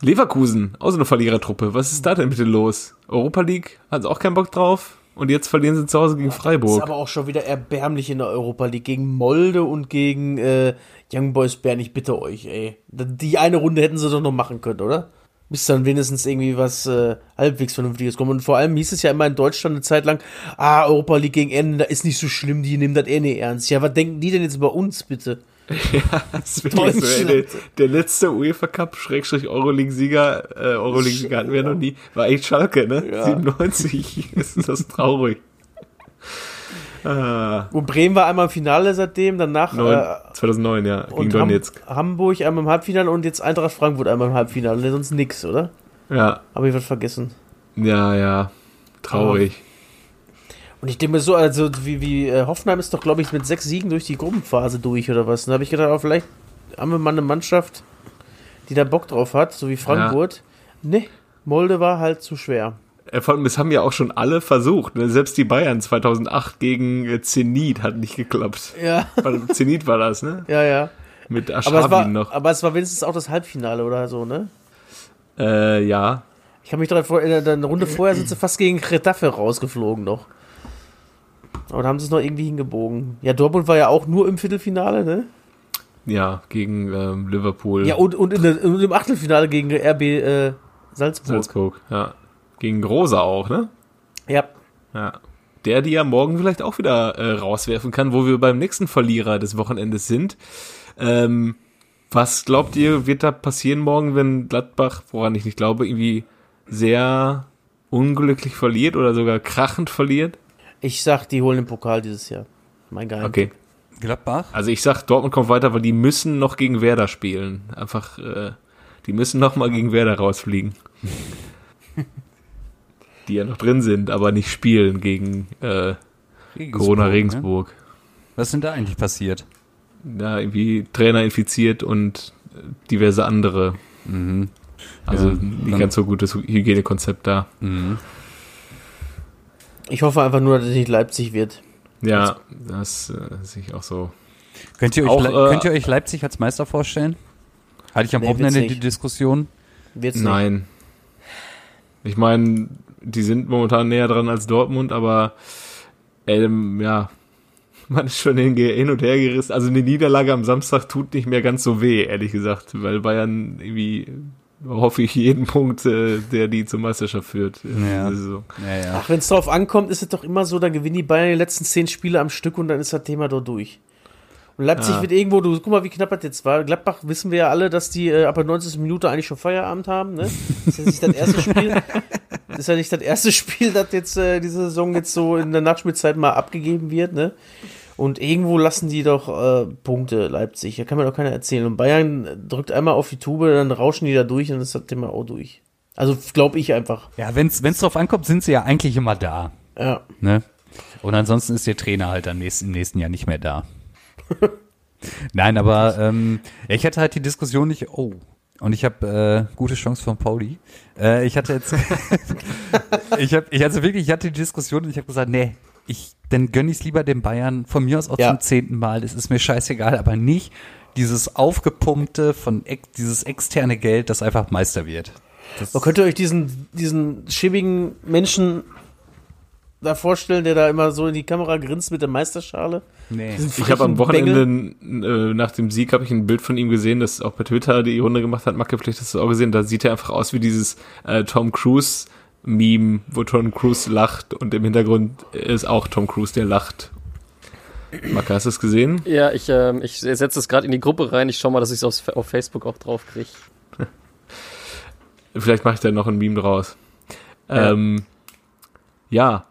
Leverkusen, auch so eine Verlierertruppe. Was ist da denn bitte los? Europa League hat auch keinen Bock drauf. Und jetzt verlieren sie zu Hause gegen
Ist
Freiburg.
aber auch schon wieder erbärmlich in der Europa League gegen Molde und gegen äh, Young Boys Bern. Ich bitte euch, ey. Die eine Runde hätten sie doch noch machen können, oder? Bis dann wenigstens irgendwie was äh, halbwegs Vernünftiges kommt. Und vor allem hieß es ja immer in Deutschland eine Zeit lang, ah, Europa League gegen Ende, da ist nicht so schlimm, die nehmen das eh nicht ernst. Ja, was denken die denn jetzt über uns, bitte?
Das ist wirklich so, ey, der, der letzte UEFA Cup, Schrägstrich Euroleague-Sieger, äh, Euroleague-Sieger hatten wir noch nie, war echt Schalke, ne?
Ja.
97. ist das traurig. Ah,
Und Bremen war einmal im Finale seitdem, danach
neun,
äh,
2009, ja, gegen
und Ham
Donetsk.
Hamburg einmal im Halbfinale und jetzt Eintracht Frankfurt einmal im Halbfinale. Sonst nix, oder?
Ja,
Habe ich was vergessen?
ja, ja, traurig.
Und ich denke mir so, also wie, wie äh, Hoffenheim ist doch, glaube ich, mit sechs Siegen durch die Gruppenphase durch oder was. Da habe ich gedacht, oh, vielleicht haben wir mal eine Mannschaft, die da Bock drauf hat, so wie Frankfurt. Nee, Molde war halt zu schwer.
Äh, Vor allem, das haben ja auch schon alle versucht. Ne? Selbst die Bayern 2008 gegen äh, Zenit hat nicht geklappt.
Ja,
Zenit war das, ne?
ja, ja.
Mit
Aber es, war,
Aschabin noch.
aber es war wenigstens auch das Halbfinale oder so, ne?
Äh, ja. Ich
kann mich daran vor, in der, in der Runde vorher sind sie fast gegen Retafe rausgeflogen noch. Aber da haben sie es noch irgendwie hingebogen. Ja, Dortmund war ja auch nur im Viertelfinale, ne?
Ja, gegen ähm, Liverpool.
Ja, und, und, der, und im Achtelfinale gegen RB äh, Salzburg.
Salzburg, ja. Gegen Große auch, ne?
Ja.
Ja. Der, die ja morgen vielleicht auch wieder äh, rauswerfen kann, wo wir beim nächsten Verlierer des Wochenendes sind. Ähm, was glaubt ihr, wird da passieren morgen, wenn Gladbach, woran ich nicht glaube, irgendwie sehr unglücklich verliert oder sogar krachend verliert?
Ich sag, die holen den Pokal dieses Jahr. Mein Geheim.
Okay.
Gladbach?
Also ich sag, Dortmund kommt weiter, weil die müssen noch gegen Werder spielen. Einfach, äh, die müssen noch mal gegen Werder rausfliegen. die ja noch drin sind, aber nicht spielen gegen äh, Corona
Ne?
Regensburg.
Was ist denn da eigentlich passiert?
Da irgendwie Trainer infiziert und diverse andere.
Mhm.
Also
Ja,
nicht ganz so gutes Hygienekonzept da.
Mhm.
Ich hoffe einfach nur, dass es nicht Leipzig wird.
Ja, das äh, sehe ich auch so.
Könnt, ihr euch,
Auch,
Le-
äh,
könnt ihr euch Leipzig als Meister vorstellen? Hatte ich am
Nee,
Wochenende die
nicht.
Diskussion.
Wird's
Nein. Ich meine, die sind momentan näher dran als Dortmund, aber ähm, ja, man ist schon hin und her gerissen. Also eine Niederlage am Samstag tut nicht mehr ganz so weh, ehrlich gesagt, weil Bayern irgendwie hoffe ich jeden Punkt, äh, der die zur Meisterschaft führt.
Ja.
Saison.
Ja, ja.
Ach, wenn es drauf ankommt, ist es doch immer so, dann gewinnen die Bayern die letzten zehn Spiele am Stück und dann ist das Thema doch durch. Und Leipzig
Ja.
wird irgendwo, du guck mal, wie knapp das jetzt war. Gladbach wissen wir ja alle, dass die äh, ab der 90. Minute eigentlich schon Feierabend haben, ne? Das ist ja nicht das erste Spiel. Das ist ja nicht das erste Spiel, das jetzt äh, diese Saison jetzt so in der Nachspielzeit mal abgegeben wird, ne? Und irgendwo lassen die doch äh, Punkte, Leipzig. Da kann mir doch keiner erzählen. Und Bayern drückt einmal auf die Tube, dann rauschen die da durch und das Thema auch durch. Also glaube ich einfach.
Ja, wenn's, wenn's drauf ankommt, sind sie ja eigentlich immer da.
Ja.
Ne? Und ansonsten ist der Trainer halt dann nächsten, im nächsten Jahr nicht mehr da. Nein, aber ähm, ich hatte halt die Diskussion nicht, oh, und ich habe äh, gute Chance von Pauli. Äh, ich hatte jetzt, ich habe, ich also wirklich, ich hatte die Diskussion und ich habe gesagt, nee, ich, dann gönn ich's lieber den Bayern von mir aus auch
Ja.
zum zehnten Mal. Es ist mir scheißegal, aber nicht dieses aufgepumpte von ex, dieses externe Geld, das einfach Meister wird. Das,
Man könnte euch diesen, diesen schäbigen Menschen da vorstellen, der da immer so in die Kamera grinst mit der Meisterschale.
nee.
Ich habe am. Wochenende äh, nach dem Sieg habe ich ein Bild von ihm gesehen, das auch bei Twitter die Runde gemacht hat. Macke, vielleicht hast du es auch gesehen. Da sieht er einfach aus wie dieses äh, Tom Cruise Meme, wo Tom Cruise lacht und im Hintergrund ist auch Tom Cruise, der lacht. Macke, hast du es gesehen?
Ja, ich, ähm, ich setze es gerade in die Gruppe rein. Ich schau mal, dass ich es auf Facebook auch drauf kriege.
Vielleicht mache ich da noch ein Meme draus.
Ja.
Ähm, ja,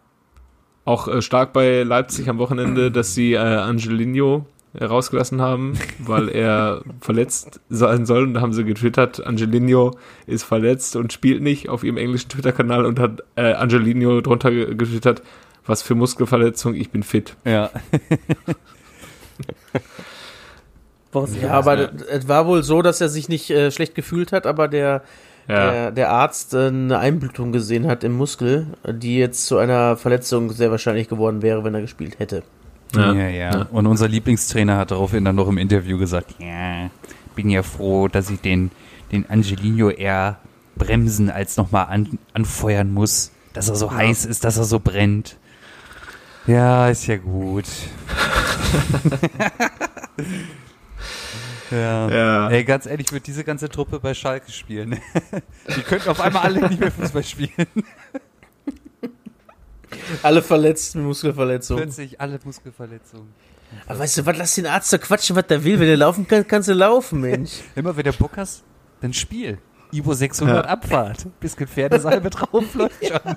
auch äh, stark bei Leipzig am Wochenende, dass sie äh, Angelino rausgelassen haben, weil er verletzt sein soll. Und da haben sie getwittert, Angelino ist verletzt und spielt nicht auf ihrem englischen Twitter-Kanal und hat äh, Angelino drunter ge- getwittert, was für Muskelverletzung, ich bin fit.
Ja.
Ja, aber es war wohl so, dass er sich nicht äh, schlecht gefühlt hat, aber der,
Ja,
der, der Arzt äh, eine Einblutung gesehen hat im Muskel, die jetzt zu einer Verletzung sehr wahrscheinlich geworden wäre, wenn er gespielt hätte.
Ja,
Ja,
ja,
ja.
Und unser Lieblingstrainer hat daraufhin dann noch im Interview gesagt, ja, bin ja froh, dass ich den, den Angelino eher bremsen als nochmal an, anfeuern muss, dass er so heiß ist, dass er so brennt. Ja, ist ja gut. ja.
Ja.
Ey, ganz ehrlich, wird diese ganze Truppe bei Schalke spielen. Die könnten auf einmal alle nicht mehr Fußball spielen.
Alle verletzt mit Muskelverletzungen.
Plötzlich alle Muskelverletzungen.
Aber weißt du was, lass den Arzt doch quatschen, was der will. Wenn er laufen kann, kannst du laufen, Mensch.
Immer wenn der Bock hast, dann spiel. Ivo 600 Abfahrt. Bisschen Pferdesalbe drauf, läuft schon.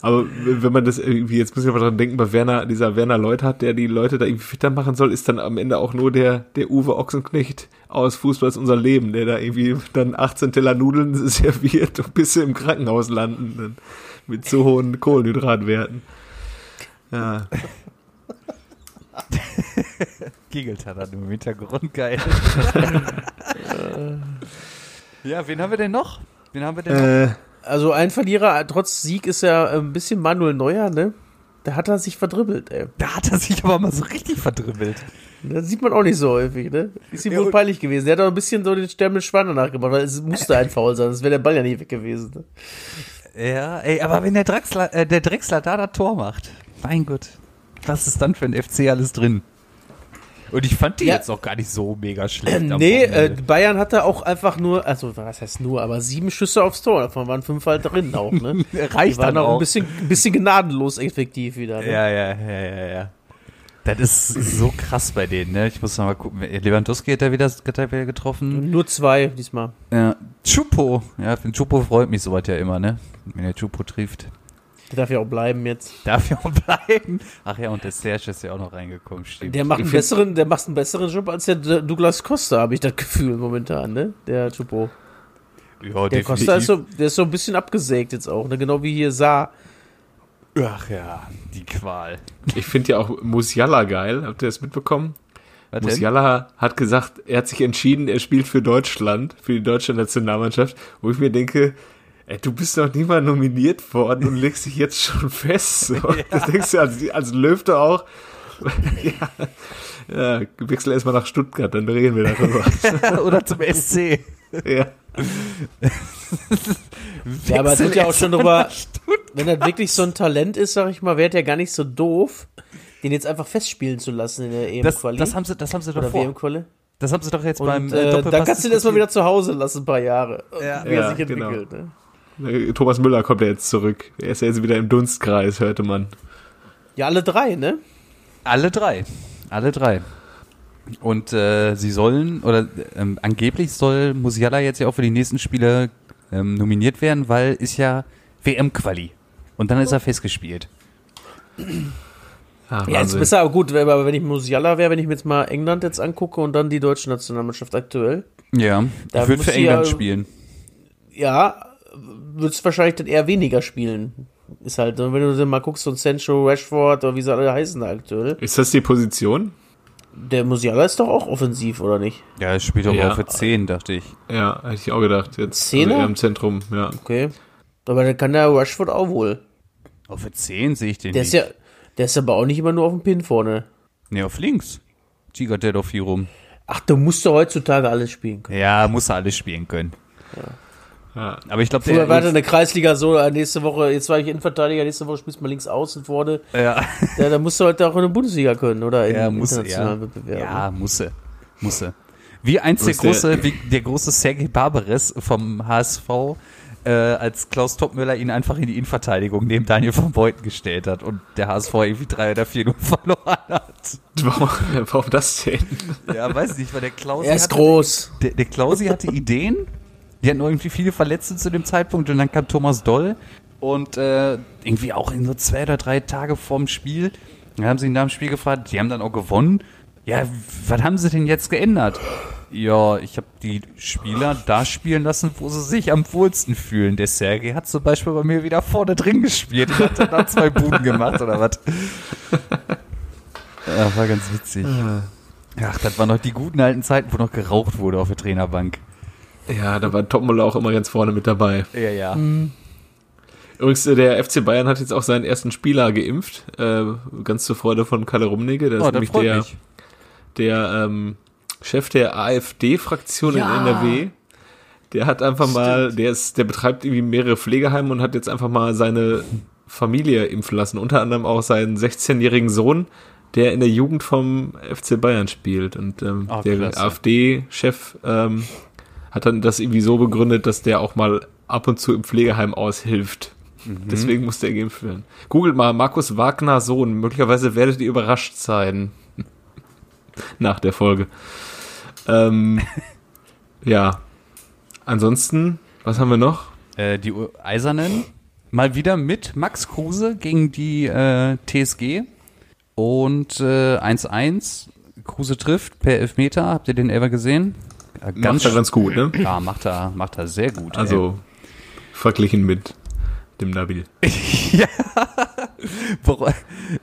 Aber wenn man das irgendwie, jetzt muss ich aber dran denken, bei Werner, dieser Werner Leuthardt, der die Leute da irgendwie fitter machen soll, ist dann am Ende auch nur der, der Uwe Ochsenknecht aus Fußball ist unser Leben, der da irgendwie dann 18 Teller Nudeln serviert und bis sie im Krankenhaus landen, dann mit zu hohen Kohlenhydratwerten. Ja,
Giggelt hat er im Hintergrund, geil. ja, wen haben wir denn noch? Wen haben wir denn noch?
äh,
Also ein Verlierer, äh, trotz Sieg, ist ja ein bisschen Manuel Neuer, ne? Da hat er sich verdribbelt, ey.
Da hat er sich aber mal so richtig verdribbelt.
Das sieht man auch nicht so häufig, ne? Ist ihm
Ja,
wohl peinlich gewesen. Der hat auch ein bisschen so den Stern mit Schwan danach gemacht, weil es musste ein Foul sein, sonst wäre der Ball ja nicht weg gewesen. Ne?
Ja, ey, aber wenn der Drechsler, äh, der Drechsler da das Tor macht, mein Gott, was ist dann für ein FC alles drin? Und ich fand die
Ja.
jetzt auch gar nicht so mega schlecht. am
nee, äh. Bayern hatte auch einfach nur, also was heißt nur, aber sieben Schüsse aufs Tor, davon waren fünf halt drin auch, ne? Die
reicht
waren
dann
auch ein bisschen, ein bisschen gnadenlos effektiv wieder, ne?
Ja, ja, ja, ja, ja. Das ist so krass bei denen, ne? Ich muss noch mal gucken. Lewandowski hat er wieder, hat er wieder getroffen.
Nur zwei diesmal.
Ja. Chupo. Ja, den Chupo freut mich sowas ja immer, ne? Wenn der Chupo trifft.
Der darf ja auch bleiben jetzt.
Darf ja auch bleiben. Ach ja, und der Serge ist ja auch noch reingekommen, stimmt.
Der macht einen besseren, der macht einen besseren Job als der Douglas Costa, habe ich das Gefühl momentan, ne? Der Chupo.
ja,
Der Costa ist so, der ist so ein bisschen abgesägt jetzt auch, ne? Genau wie hier Saar.
Ach ja, die Qual.
ich finde ja auch Musiala geil. Habt ihr das mitbekommen?
Was denn?
Musiala hat gesagt, er hat sich entschieden, er spielt für Deutschland, für die deutsche Nationalmannschaft, wo ich mir denke, ey, du bist noch nie mal nominiert worden und legst dich jetzt schon fest. So. Das denkst du als, als Löw auch. ja, ja, wechsel erstmal nach Stuttgart, dann reden wir darüber.
Oder zum SC.
ja.
Ja, aber es wird ja auch schon drüber, wenn das wirklich so ein Talent ist, sag ich mal, wäre ja gar nicht so doof, den jetzt einfach festspielen zu lassen in der
Das,
EM-Quali.
das haben sie, das haben sie doch
oder
vor.
WM-Quali.
Das haben sie doch jetzt
Und
beim
äh,
Doppelpass
dann kannst du den erstmal wieder zu Hause lassen, ein paar Jahre.
Ja.
wie er
Ja,
sich
genau.
entwickelt. Ne?
Äh, Thomas Müller kommt ja jetzt zurück. Er ist ja jetzt wieder im Dunstkreis, hörte man.
Ja, alle drei, ne?
Alle drei. Alle drei. Und äh, sie sollen, oder ähm, angeblich soll Musiala jetzt ja auch für die nächsten Spiele ähm, nominiert werden, weil ist ja WM-Quali. Und dann ist er festgespielt.
Ah,
Ja, jetzt ist aber gut, wenn- aber wenn ich Musiala wäre, wenn ich mir jetzt mal England jetzt angucke und dann die deutsche Nationalmannschaft aktuell,
Ja,
Da
ich würde für England
ja-
spielen.
ja, würdest wahrscheinlich dann eher weniger spielen. Ist halt, wenn du dann mal guckst, so ein Sancho, Rashford oder wie sie alle heißen da aktuell,
Ist das die Position?
der Musiala ist doch auch offensiv, oder nicht?
Ja, er spielt aber
Ja.
auch für 10, dachte ich.
Ja, hätte ich auch gedacht. Jetzt
Zehner?
also im Zentrum, ja.
Okay. Aber dann kann der Rashford auch wohl.
Auch für 10 sehe ich den
Der
nicht.
ist ja, der ist aber auch nicht immer nur auf dem Pin vorne.
nee, auf links. Tigert der doch viel rum.
Ach, du musst doch heutzutage alles spielen können.
Ja, muss er alles spielen können.
ja.
Aber ich glaube,
Früher
der
war das in der Kreisliga so, äh, nächste Woche, jetzt war ich Innenverteidiger, nächste Woche spielst du mal links außen vorne.
ja,
Ja, dann musst du halt auch in der Bundesliga können, oder? In
ja, muss er,
internationalen
ja.
Wettbewerben.
ja, muss er. Muss er. Wie eins der
Muss der-
große, wie der große Sergei Barbares vom HSV, äh, als Klaus Toppmöller ihn einfach in die Innenverteidigung neben Daniel von Beuten gestellt hat und der HSV irgendwie drei oder vier nur verloren hat.
Warum, warum das denn?
Ja, weiß nicht, weil der Klausi
Er ist
hatte,
groß.
Der, der Klausi hatte Ideen. Die hatten irgendwie viele Verletzte zu dem Zeitpunkt und dann kam Thomas Doll und äh, irgendwie auch in so zwei oder drei Tage vorm Spiel. Dann haben sie ihn nach dem Spiel gefragt, die haben dann auch gewonnen. Ja, was haben sie denn jetzt geändert? Ja, ich habe die Spieler da spielen lassen, wo sie sich am wohlsten fühlen. Der Sergei hat zum Beispiel bei mir wieder vorne drin gespielt und hat dann da zwei Buden gemacht oder was. Ja, war ganz witzig. Ach, das waren noch die guten alten Zeiten, wo noch geraucht wurde auf der Trainerbank.
Ja, da war Topmuller auch immer ganz vorne mit dabei.
Ja, ja.
Übrigens, äh, der FC Bayern hat jetzt auch seinen ersten Spieler geimpft. Äh, ganz zur Freude von Kalle Rummenigge. Der
Oh,
ist
das
nämlich
freut
der,
mich.
der ähm, Chef der AfD-Fraktion
Ja.
in NRW. Der hat einfach mal, der ist, der betreibt irgendwie mehrere Pflegeheime und hat jetzt einfach mal seine Familie impfen lassen. Unter anderem auch seinen 16-jährigen Sohn, der in der Jugend vom FC Bayern spielt. Und ähm,
Ah,
der. AfD-Chef ähm, hat dann das irgendwie so begründet, dass der auch mal ab und zu im Pflegeheim aushilft.
Mhm.
Deswegen musste er geimpft werden. Googelt mal Markus Wagner Sohn. Möglicherweise werdet ihr überrascht sein. Nach der Folge. Ähm, ja. Ansonsten, was haben wir noch?
Äh, die U- Eisernen mal wieder mit Max Kruse gegen die äh, TSG und äh, 1-1. Kruse trifft per Elfmeter. Habt ihr den ever gesehen? Ja,
Macht er ganz gut, ne?
Ja, macht er, macht er sehr gut.
Also, verglichen mit dem Nabil.
ja.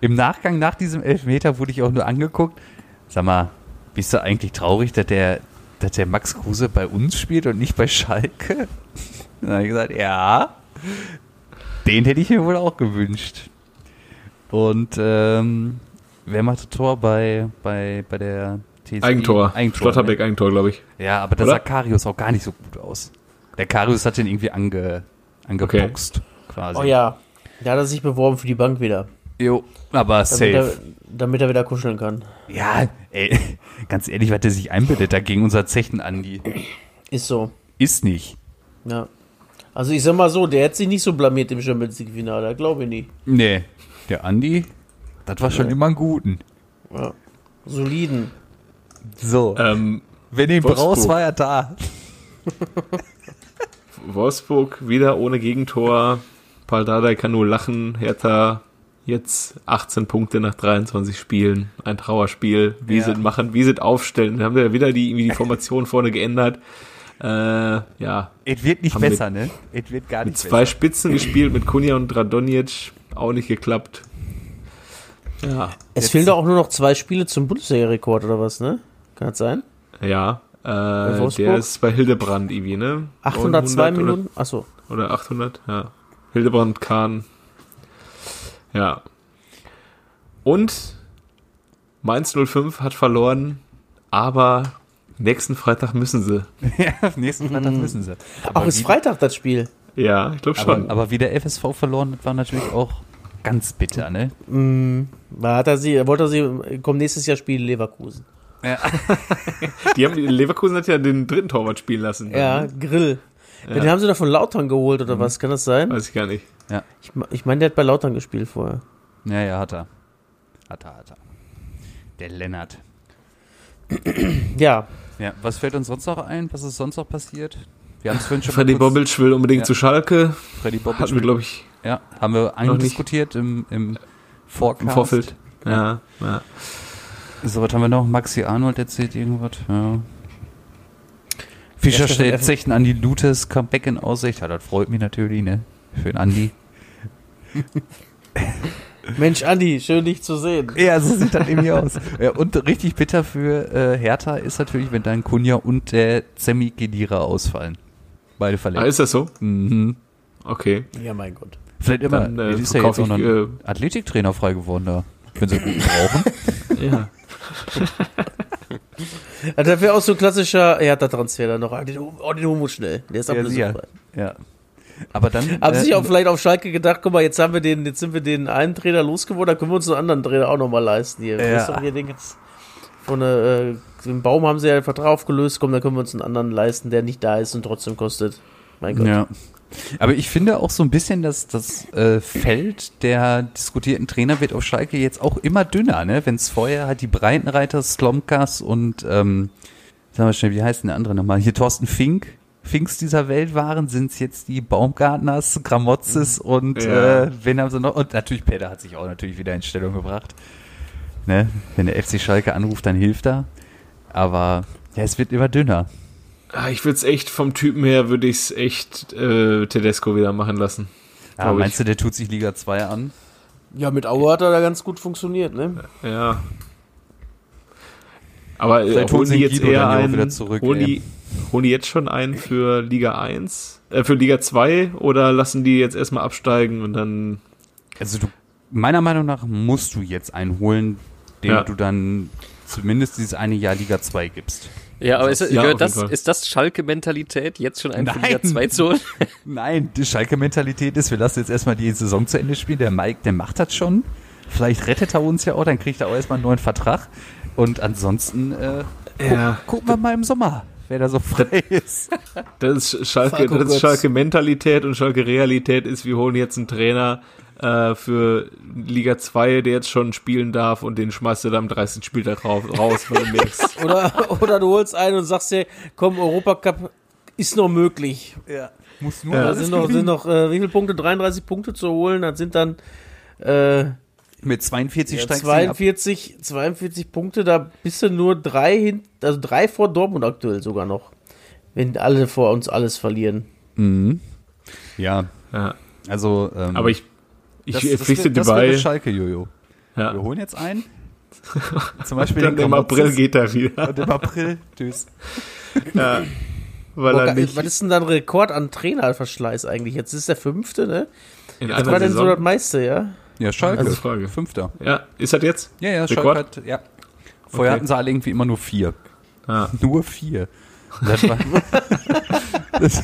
Im Nachgang nach diesem Elfmeter wurde ich auch nur angeguckt. Sag mal, bist du eigentlich traurig, dass der, dass der Max Kruse bei uns spielt und nicht bei Schalke? Dann habe ich gesagt, ja, den hätte ich mir wohl auch gewünscht. Und ähm, wer macht das Tor bei, bei, bei der TSG?
Eigentor.
Eigentor
Schlotterbeck
ne?
Eigentor, glaube ich.
Ja, aber da sah Karius auch gar nicht so gut aus. Der Karius hat den irgendwie ange, angeboxt, quasi.
Oh ja. Da hat er sich beworben für die Bank wieder.
Jo, aber
Damit er,
safe.
damit er wieder kuscheln kann.
Ja, ey, ganz ehrlich, was der sich einbildet, da gegen unser Zechten Andi.
Ist so.
Ist nicht.
Ja. Also ich sag mal so, der hätte sich nicht so blamiert im Champions League Finale, glaube ich nicht.
Nee, der Andi, das war schon immer ein Guten.
Ja. Soliden.
So,
Ähm,
wenn du ihn
Wolfsburg.
brauchst, war er da.
Wolfsburg wieder ohne Gegentor. Paldada kann nur lachen. Hertha jetzt 18 Punkte nach 23 Spielen. Ein Trauerspiel. Wie
Ja.
sie machen, wie sie aufstellen. Dann haben wir wieder die, irgendwie die Formation vorne geändert. Äh, ja,
Es wird nicht
Haben
besser, ne? Es wird gar
mit
nicht
zwei
besser.
Spitzen gespielt, mit Kunja und Radonjic. Auch nicht geklappt. Ja,
Es
Jetzt-
fehlen doch auch nur noch zwei Spiele zum Bundesliga-Rekord oder was, ne? Kann das sein?
ja. Äh,
Wolfsburg?
der ist bei Hildebrand irgendwie, ne?
802
900
Minuten? Achso.
Oder 800, ja. Hildebrand, Kahn. Ja. Und Mainz 05 hat verloren, aber Nächsten Freitag müssen sie.
ja, nächsten Freitag müssen sie.
Auch ist Freitag das Spiel.
Ja, ich glaube schon.
aber, aber wie der FSV verloren hat, war natürlich auch ganz bitter, ne?
Mm, da hat er sie, wollte er sie, kommt nächstes Jahr spielen Leverkusen.
Ja.
Die haben, Leverkusen hat ja den dritten Torwart spielen lassen.
Ja, Grill. Den haben sie doch von Lautern geholt, oder was? Kann das sein?
Weiß ich gar nicht.
Ich, me- ich meine, der hat bei Lautern gespielt vorher.
Ja, ja, hat er. Hat er, hat er. Der Lennart.
Ja,
Ja, was fällt uns sonst noch ein? Was ist sonst noch passiert? Wir haben es vorhin schon
Freddy Bobic will unbedingt
Ja.
zu Schalke.
Freddy Bobic.
Hatten wir, glaube ich,
ja, haben wir
nicht.
angediskutiert im, im Forecast.
im Vorfeld. Ja, ja.
So, was haben wir noch? Maxi Arnold erzählt irgendwas. Ja. Fischer stellt sich an die Lutes Comeback in Aussicht. Ja, das freut mich natürlich, ne? Für den Andi.
Mensch, Andi, schön dich zu sehen.
Ja, so sieht das irgendwie aus. Ja, und richtig bitter für äh, Hertha ist natürlich, wenn dann Kunja und der Semi Kedira ausfallen. Beide
Ah,
verletzt.
ist das so?
Mhm.
Okay.
Ja, mein Gott.
Vielleicht immer.
Dann, äh,
ist ja jetzt auch noch ein Athletiktrainer frei geworden da. Wenn sie gut brauchen.
Ja.
Ja, das wäre auch so ein klassischer Hertha-Transfer dann noch. Ah, Den, oh, den holen wir schnell. Der ist
Ja,
ablösefrei.
ja. Aber dann.
Haben
äh,
sich auch vielleicht auf Schalke gedacht, guck mal, jetzt haben wir den, jetzt sind wir den einen Trainer losgeworden, da können wir uns einen anderen Trainer auch nochmal leisten hier.
Ja.
Du, hier den jetzt von der, äh, dem Baum haben sie ja den Vertrag aufgelöst, komm, da können wir uns einen anderen leisten, der nicht da ist und trotzdem kostet. Mein Gott.
Ja. Aber ich finde auch so ein bisschen, dass das äh, Feld der diskutierten Trainer wird auf Schalke jetzt auch immer dünner, ne? Wenn es vorher halt die Breitenreiter, Slomkas und ähm, sagen wir schnell, wie heißt denn der andere nochmal? Hier Thorsten Fink, Finks dieser Welt waren, sind es jetzt die Baumgartners, Gramotzes und
Ja.
äh, wen haben sie noch? Und natürlich Peter hat sich auch natürlich wieder in Stellung gebracht. Ne? Wenn der FC Schalke anruft, dann hilft er. Aber ja, es wird immer dünner.
Ah, Ich würde es echt vom Typen her, würde ich es echt äh, Tedesco wieder machen lassen.
Ja, meinst
ich.
du, der tut sich Liga 2 an?
Ja, mit Aue hat er da ganz gut funktioniert, ne?
Ja. Aber äh,
Vielleicht holen
die jetzt
Guido
eher einen,
wieder zurück,
holen, die, holen die jetzt schon einen für Liga 1, äh, für Liga 2 oder lassen die jetzt erstmal absteigen und dann
Also du, meiner Meinung nach musst du jetzt einen holen, dem
Ja.
du dann zumindest dieses eine Jahr Liga 2 gibst.
Ja, aber ist, das-
Ja,
gehört das, ist das Schalke-Mentalität, jetzt schon für
Nein.
2 zu holen?
Nein, die Schalke-Mentalität ist, wir lassen jetzt erstmal die Saison zu Ende spielen. Der Mike, der macht das schon. Vielleicht rettet er uns ja auch, dann kriegt er auch erstmal einen neuen Vertrag. Und ansonsten äh,
Ja.
gucken wir mal im Sommer, wer da so frei ist.
Das ist Schalke,
Falco
das ist
Götz.
Schalke Mentalität und Schalke Realität ist, wir holen jetzt einen Trainer äh, für Liga 2, der jetzt schon spielen darf und den schmeißt du dann am 30. Spieltag raus, raus weil du merkst.
Oder, oder du holst einen und sagst dir, komm, Europacup ist noch möglich.
Ja. Muss nur
Ja.
Da sind noch, sind noch äh, wie viele Punkte? 33 Punkte zu holen. Das sind dann äh,
Mit 42
ja,
steigst du nicht ab.
42, 42 Punkte. Da bist du nur drei hin, also drei vor Dortmund aktuell sogar noch. Wenn alle vor uns alles verlieren.
Mhm. Ja,
Ja.
also ähm,
Aber ich, ich
das, das,
bei.
das Schalke, Jojo. Wir
Ja.
holen jetzt einen. Zum Beispiel
Dann
den
im April geht er wieder.
Und im April, tschüss.
Ja. Weil
Boah,
er nicht
was ist denn dein Rekord an Trainerverschleiß eigentlich? Jetzt ist der fünfte, ne?
in
Was
einer
war denn so das meiste, ja?
Ja, Schalke.
Also Frage.
Fünfter.
Ja, ist das jetzt?
Ja, ja, Schalke
Rekord?
hat, ja. Vorher
Okay.
hatten sie alle irgendwie immer nur vier.
Ja.
Nur vier. Und Das, war, das,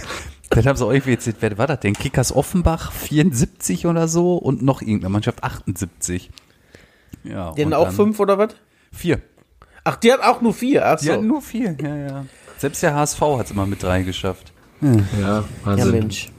das haben sie auch irgendwie jetzt, wer war das denn? Kickers Offenbach 74 oder so und noch irgendeine Mannschaft 78. Ja,
Die hatten auch
dann
fünf oder was?
Vier.
Ach, die hat auch nur vier. Ach
Die
so.
hatten nur vier, ja, ja. Selbst der HSV hat es immer mit drei geschafft.
Ja,
Ja,
Wahnsinn.
Mensch.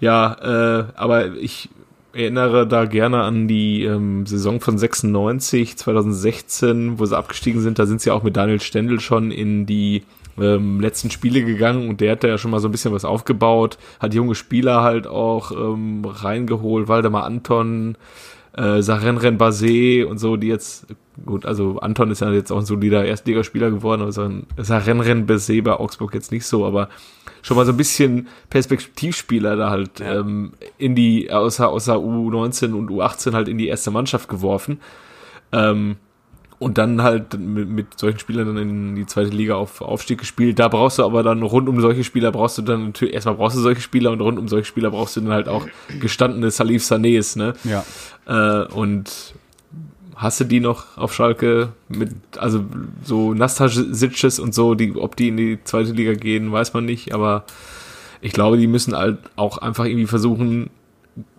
Ja, äh, aber ich erinnere da gerne an die ähm, Saison von 96, 2016, wo sie abgestiegen sind. Da sind sie auch mit Daniel Stendel schon in die ähm, letzten Spiele gegangen und der hat da ja schon mal so ein bisschen was aufgebaut, hat junge Spieler halt auch ähm, reingeholt, Waldemar Anton, äh, Sarenren Basé und so, die jetzt, gut, also Anton ist ja jetzt auch ein solider Erstligaspieler geworden, aber Sarenren Basé bei Augsburg jetzt nicht so, aber schon mal so ein bisschen Perspektivspieler da halt
Ja.
ähm, in die, außer, außer U19 und U18 halt in die erste Mannschaft geworfen. Ähm, und dann halt mit, mit solchen Spielern dann in die zweite Liga auf Aufstieg gespielt. Da brauchst du aber dann rund um solche Spieler brauchst du dann natürlich, erstmal brauchst du solche Spieler und rund um solche Spieler brauchst du dann halt auch gestandene Salif Sanés, ne?
Ja.
Äh, und hast du die noch auf Schalke mit, also so Nastasicis und so, die, ob die in die zweite Liga gehen, weiß man nicht, aber ich glaube, die müssen halt auch einfach irgendwie versuchen,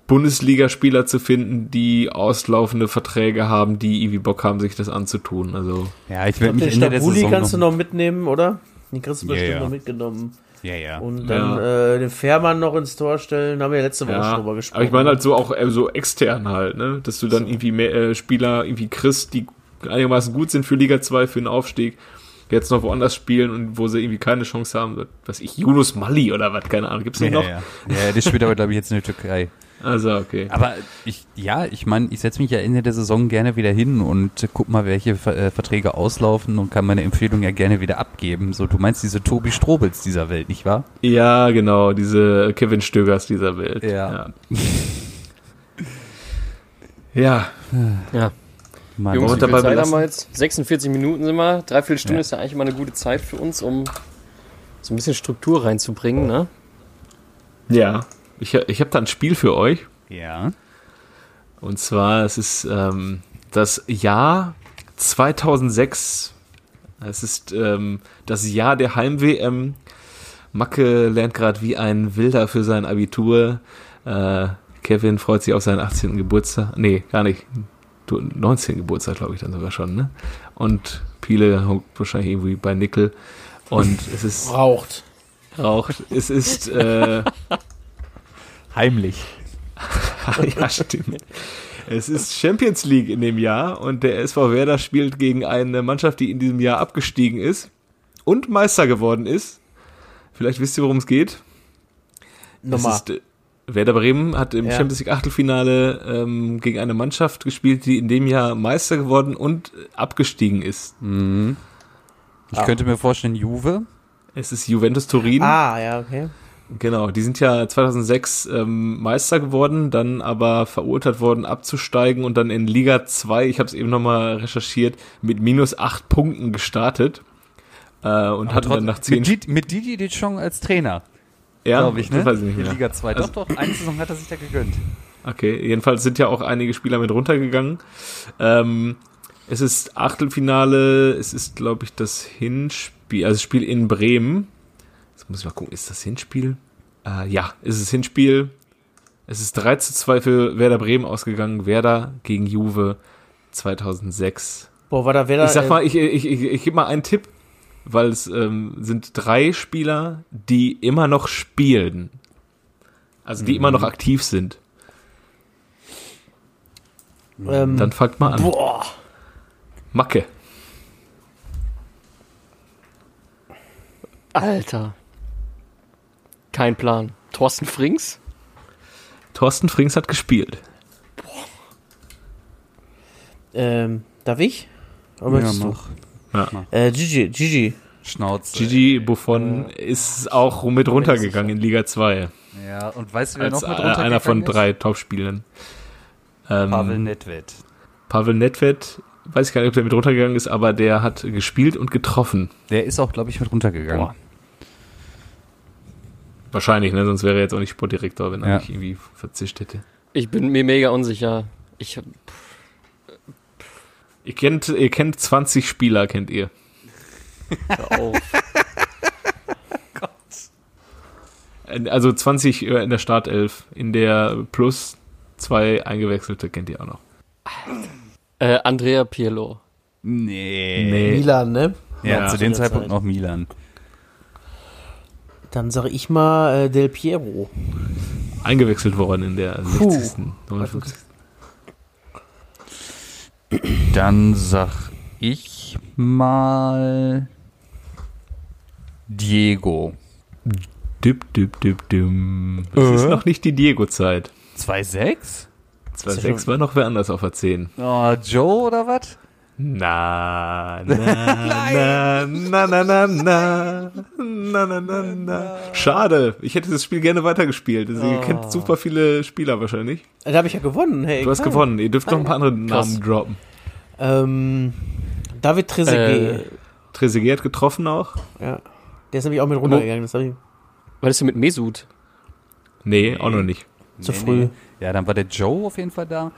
Bundesligaspieler zu finden, die auslaufende Verträge haben, die irgendwie Bock haben, sich das anzutun. Also
Ja, ich werde mich
den
Ende der
Stabuli
Saison
kannst du
noch,
noch mitnehmen, oder? Den kriegst du
Ja,
bestimmt
ja.
noch mitgenommen.
Ja, ja.
Und dann äh, den Fährmann noch ins Tor stellen, haben wir ja letzte Woche
ja,
schon drüber gesprochen.
aber ich meine halt so auch äh, so extern halt, ne, dass du dann irgendwie mehr äh, Spieler irgendwie kriegst, die einigermaßen gut sind für Liga 2 für den Aufstieg, jetzt noch woanders spielen und wo sie irgendwie keine Chance haben, was ich Yunus Mali oder was, keine Ahnung, gibt's
ja,
den noch?
ja. ja, der spielt aber, glaube ich, jetzt in der Türkei.
Also okay.
Aber ich, ja, ich meine, ich setze mich ja Ende der Saison gerne wieder hin und äh, guck mal, welche Ver äh, Verträge auslaufen und kann meine Empfehlung ja gerne wieder abgeben. So, du meinst diese Tobi Strobels dieser Welt, nicht wahr?
Ja, genau, diese Kevin Stögers dieser Welt.
Ja.
Ja,
Ja.
Mann,
Jungs,
dabei
Zeit haben
belassen?
wir jetzt? 46 Minuten sind wir. Dreiviertel Stunde
Ja.
ist ja eigentlich mal eine gute Zeit für uns, um so ein bisschen Struktur reinzubringen, ne?
ja. Ich, ich habe da ein Spiel für euch.
ja.
Und zwar, es ist ähm, das Jahr 2006. Es ist ähm, das Jahr der Heim-WM. Macke lernt gerade wie ein Wilder für sein Abitur. Äh, Kevin freut sich auf seinen 18. Geburtstag. Nee, gar nicht. Du- 19. Geburtstag, glaube ich, dann sogar schon. Ne? Und Piele hockt wahrscheinlich irgendwie bei Nickel. Und es ist
Raucht.
raucht. Es ist äh,
Heimlich.
ja, stimmt. Es ist Champions League in dem Jahr und der SV Werder spielt gegen eine Mannschaft, die in diesem Jahr abgestiegen ist und Meister geworden ist. Vielleicht wisst ihr, worum es geht.
Nochmal.
Es ist, äh, Werder Bremen hat im
Ja.
Champions League Achtelfinale ähm, gegen eine Mannschaft gespielt, die in dem Jahr Meister geworden und äh, abgestiegen ist.
Mhm. Ich
Ah.
könnte mir vorstellen, Juve.
Es ist Juventus Turin.
Ah, ja, okay.
Genau, die sind ja 2006 ähm, Meister geworden, dann aber verurteilt worden abzusteigen und dann in Liga 2, ich habe es eben nochmal recherchiert, mit minus acht Punkten gestartet äh, und hatten dann nach zehn
mit, Didi- mit Didi Deschamps als Trainer,
ja,
glaube ich, ne?
weiß ich nicht
In. Liga 2.
Also-
doch, doch, eine Saison hat er sich da gegönnt.
Okay, jedenfalls sind ja auch einige Spieler mit runtergegangen. Ähm, es ist Achtelfinale, es ist, glaube ich, das Hinspiel, also das Spiel in Bremen. Jetzt muss ich mal gucken, ist das Hinspiel? Äh, ja, ist es Hinspiel. Es ist 3 zu 2 für Werder Bremen ausgegangen. Werder gegen Juve 2006.
Boah, war da wer da?
Ich sag
äh,
mal, ich, ich, ich, ich gebe mal einen Tipp, weil es ähm, sind drei Spieler, die immer noch spielen. Also die immer noch aktiv sind.
ähm,
Dann fangt mal an.
boah.
Macke.
Alter. Kein Plan. Thorsten Frings?
Thorsten Frings hat gespielt.
Ähm, darf ich? Oder möchtest du?
Ja.
Äh, Gigi, Gigi.
Schnauze.
Gigi Buffon ist auch mit runtergegangen in Liga 2.
Ja, und weißt du, wer
Als
noch mit
äh, einer von
runtergegangen ist?
drei Topspielern. Ähm,
Pavel Nedved.
Pavel Nedved, weiß ich gar nicht, ob der mit runtergegangen ist, aber der hat gespielt und getroffen.
Der ist auch, glaube ich, mit runtergegangen.
Boah.
Wahrscheinlich, ne? Sonst wäre er jetzt auch nicht Sportdirektor, wenn er
Ja.
nicht irgendwie verzischt hätte.
Ich bin mir mega unsicher. Ich hab-
Ihr kennt, ihr kennt 20 Spieler, kennt ihr.
hör auf.
Äh, Also 20 in der Startelf. In der plus zwei eingewechselte kennt ihr auch noch.
äh, Andrea Pirlo.
Nee.
Nee.
Milan, ne?
Ja,
Ja,
zu dem Zeitpunkt
Zeit.
noch Milan.
Dann sage ich mal äh, Del Piero.
Eingewechselt worden in der
Puh.
60. 59.
Dann sag ich mal Diego.
Düb, düb, düb, düm. Das
Äh?
ist noch nicht die Diego-Zeit.
2,6?
2,6 war noch wer anders auf der 10.
Oh, Joe oder was?
Na, na, na, na, na, na, na, na, na, na, na. Schade, ich hätte das Spiel gerne weitergespielt. Also, Ihr kennt super viele Spieler wahrscheinlich.
Da habe ich ja gewonnen. Hey,
Du hast gewonnen. Ihr dürft noch ein paar andere
Krass.
Namen droppen.
Ähm, David Trezeguet.
Äh,
Trezeguet hat getroffen auch.
ja. Der ist nämlich auch mit runtergegangen. Das ich
Was ist denn mit Mesut?
Nee, auch noch nicht.
zu früh.
Ja, dann war der Joe auf jeden Fall da.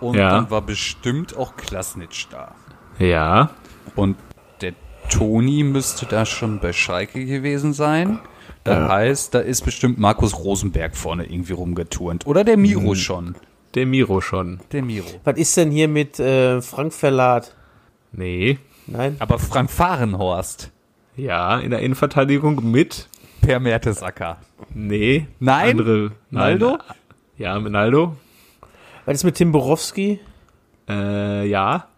Und
Ja.
dann war bestimmt auch Klasnitsch da.
Ja.
Und der Toni müsste da schon bei Schalke gewesen sein. Das heißt, da ist bestimmt Markus Rosenberg vorne irgendwie rumgeturnt. Oder der Miro schon.
Der Miro schon.
Der Miro.
Was ist denn hier mit äh, Frank Verlat?
Nee.
Nein?
Aber Frank Fahrenhorst.
Ja, in der Innenverteidigung mit.
Per Mertesacker.
Nee.
Nein?
Andere.
Naldo?
Nein. Ja, mit Naldo.
Was ist mit Tim Borowski?
Äh, ja.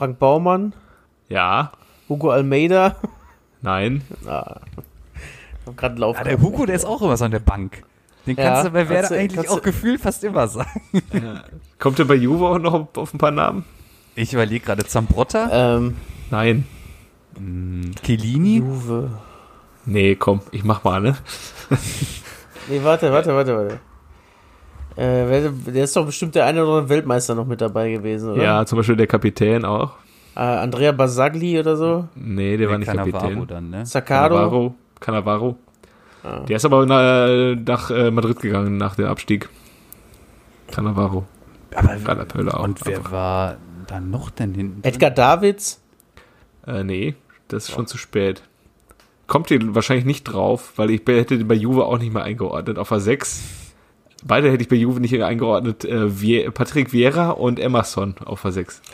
Frank Baumann?
Ja.
Hugo Almeida?
Nein.
Ich hab grad einen Lauf.
Ja, der Hugo, der ist auch immer so an der Bank. Den
Ja,
kannst du bei Werder
kannst du-
eigentlich
kannst
auch gefühlt fast immer sagen.
Kommt der bei Juve auch noch auf, auf ein paar Namen?
Ich überlege gerade Zambrotta,
Ähm,
Nein.
Chiellini.
Juve.
Nee, komm, ich mach mal, ne?
Nee, warte, warte, warte, warte. Äh, der ist doch bestimmt der eine oder andere Weltmeister noch mit dabei gewesen, oder?
Ja, zum Beispiel der Kapitän auch.
Äh, Andrea Basagli oder so?
Nee, der war nicht
Cannavaro
Kapitän.
dann, ne?
Saccaro?
Cannavaro. Cannavaro.
Ah.
Der ist aber na, nach äh, Madrid gegangen nach dem Abstieg. Cannavaro.
Aber,
auch.
und wer
einfach.
war dann noch denn hinten?
Edgar Davids?
Äh, nee, das ist schon zu spät. Kommt ihr wahrscheinlich nicht drauf, weil ich hätte den bei Juve auch nicht mehr eingeordnet. Auf der 6. Beide hätte ich bei Juve nicht eingeordnet. Äh, Patrick Vieira und Emerson auf der 6.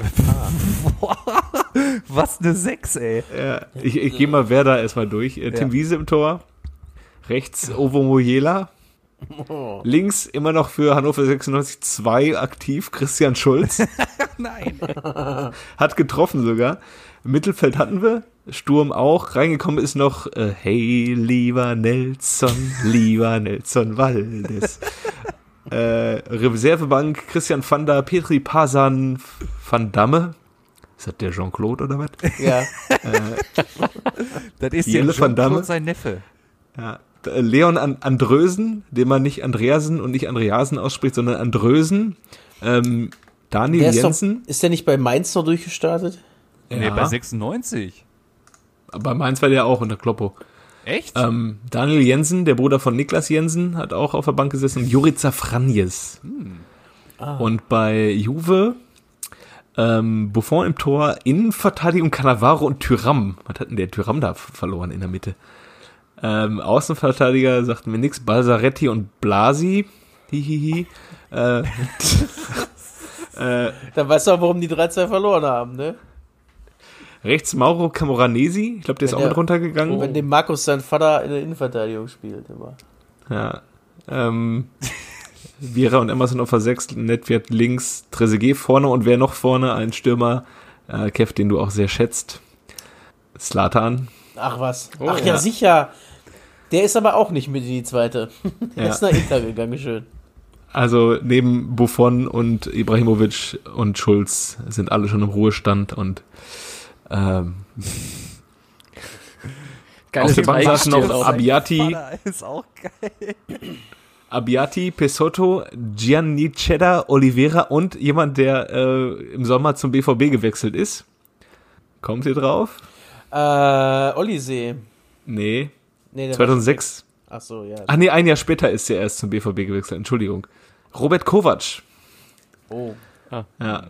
Was eine 6, ey.
Ja, ich ich gehe mal Werder erstmal durch. Äh, Tim
Ja.
Wiese im Tor. Rechts Ovo Mojela. Links immer noch für Hannover 96 2 aktiv Christian Schulz.
Nein.
Hat getroffen sogar. Mittelfeld hatten wir. Sturm auch. Reingekommen ist noch äh, Hey, lieber Nelson, lieber Nelson Waldes. äh, Reservebank Christian van der Petri Pasan van Damme. Ist das der Jean-Claude oder was?
Ja.
Das ist
Jelle
der
van Damme?
Jean-Claude sein Neffe.
Ja. Äh, Leon An Andrösen, den man nicht Andreasen und nicht Andreasen ausspricht, sondern Andrösen. Ähm, Daniel
Der ist, doch,
Jensen.
ist der nicht bei Mainz noch durchgestartet?
Nee, bei 96.
Bei Mainz war der auch unter Kloppo.
Echt?
Ähm, Daniel Jensen, der Bruder von Niklas Jensen, hat auch auf der Bank gesessen. Und Jurica Franjes. Und bei Juve ähm, Buffon im Tor, Innenverteidigung Cannavaro und Tyram. Was hat denn der Tyram da verloren in der Mitte? Ähm, Außenverteidiger sagten mir nix. Balsaretti und Blasi. Hihihi. Äh, äh,
Dann weißt du auch, warum die 3-2 verloren haben, ne?
Rechts Mauro Camoranesi. Ich glaube, der ist
Wenn
auch
der-
mit runtergegangen.
Wenn dem Markus sein Vater in der Innenverteidigung spielt, immer.
Ja. Ähm, Vieira und Emerson auf der 6, Netwert links, Trezeguet vorne und wer noch vorne? Ein Stürmer, äh, Kev, den du auch sehr schätzt. Slatan.
Ach was.
Oh,
Ach ja.
ja.
sicher. Der ist aber auch nicht mit in die zweite. Der
Ja.
ist nach Inter gegangen, schön.
Also neben Buffon und Ibrahimovic und Schulz sind alle schon im Ruhestand und ähm, auf der Bank saßen noch. Abiati,
ist auch geil.
Abiati, Pesotto, Giannicetta, Oliveira und jemand, der äh, im Sommer zum BVB gewechselt ist. Kommt ihr drauf?
Äh, Ollisee.
Nee,
Nee, der
2006.
War, ach so, ja.
Ach nee, ein Jahr später ist er erst zum BVB gewechselt. Entschuldigung. Robert Kovac.
Oh.
Ja.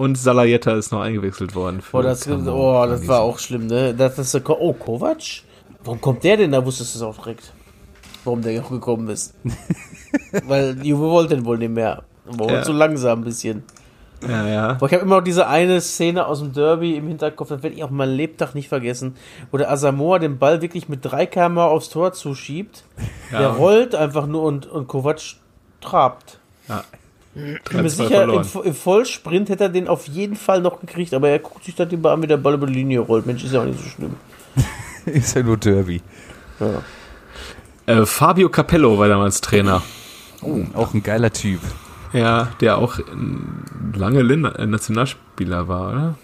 Und Salajetta ist noch eingewechselt worden.
Oh, das, oh, das war auch schlimm, ne? Das Ko oh, Kovac? Warum kommt der denn? Da wusstest du es auch direkt. Warum der auch gekommen ist. Weil Juve wollte den wohl nicht mehr. War
Ja.
zu langsam ein bisschen.
Ja, ja.
Boah, ich habe immer noch diese eine Szene aus dem Derby im Hinterkopf, das werde ich auch mein Lebtag nicht vergessen, wo der Asamoah den Ball wirklich mit 3 km aufs Tor zuschiebt. Der rollt einfach nur und, und Kovac trabt.
ja.
Ich bin mir
3-2
sicher, im, im Vollsprint hätte er den auf jeden Fall noch gekriegt, aber er guckt sich dann lieber an, wie der Ball über die Linie rollt. Mensch, ist ja auch nicht so schlimm.
Ist ja nur Derby.
Ja.
Äh, Fabio Capello war damals Trainer.
Auch ein geiler Typ.
Ja, der auch lange Lin äh, Nationalspieler war, oder?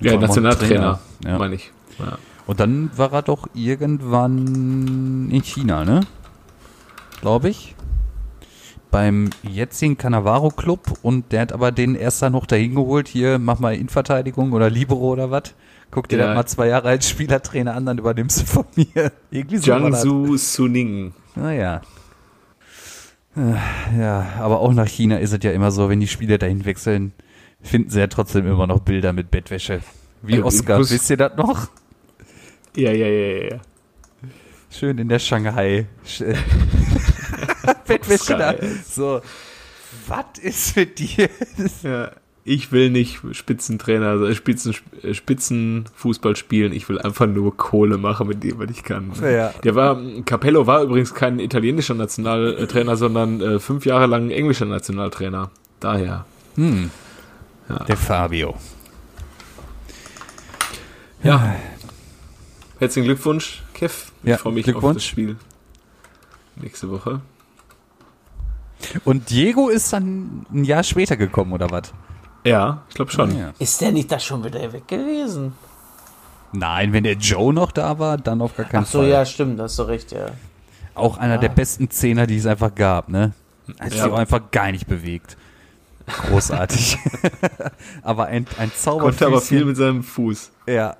Ja, Nationaltrainer,
Trainer, ja.
meine ich. Ja.
Und dann war er doch irgendwann in China, ne? Glaube ich. Beim jetzigen Cannavaro Club und der hat aber den erst dann noch dahin geholt, hier mach mal Innenverteidigung oder Libero oder was. Guck dir
Ja.
das mal zwei Jahre als Spielertrainer an, dann übernimmst du von mir. Irgendwie so.
Jiangsu Suning.
Naja. Äh, Ja, aber auch nach China ist es ja immer so, wenn die Spieler dahin wechseln, Finden sie ja trotzdem immer noch Bilder mit Bettwäsche. Wie
Also,
Oscar, wisst ihr das noch?
Ja, ja, ja, ja.
Schön in der Shanghai. Da.
Geil.
So, was ist mit dir?
ja. Ich will nicht Spitzentrainer, also Spitzen, Spitzenfußball spielen. Ich will einfach nur Kohle machen mit dem, was ich kann.
Ja.
Der war, Capello war übrigens kein italienischer Nationaltrainer, sondern äh, fünf Jahre lang englischer Nationaltrainer. Daher.
Hm.
Ja.
Der Fabio.
Ja. Herzlichen Glückwunsch, Kev. Ich
Ja,
freue mich auf das Spiel. Nächste Woche.
Und Diego ist dann ein Jahr später gekommen, oder was?
Ja, ich glaube schon.
Ja.
Ist der nicht da schon wieder weg gewesen?
Nein, wenn der Joe noch da war, dann auf gar keinen
Ach so,
Fall.
ja, stimmt, hast du recht, ja.
Auch einer der besten Zehner, die es einfach gab, ne? Hat
Ja.
sich auch einfach gar nicht bewegt. Großartig. aber ein, ein
Konnte aber viel mit seinem Fuß.
Ja.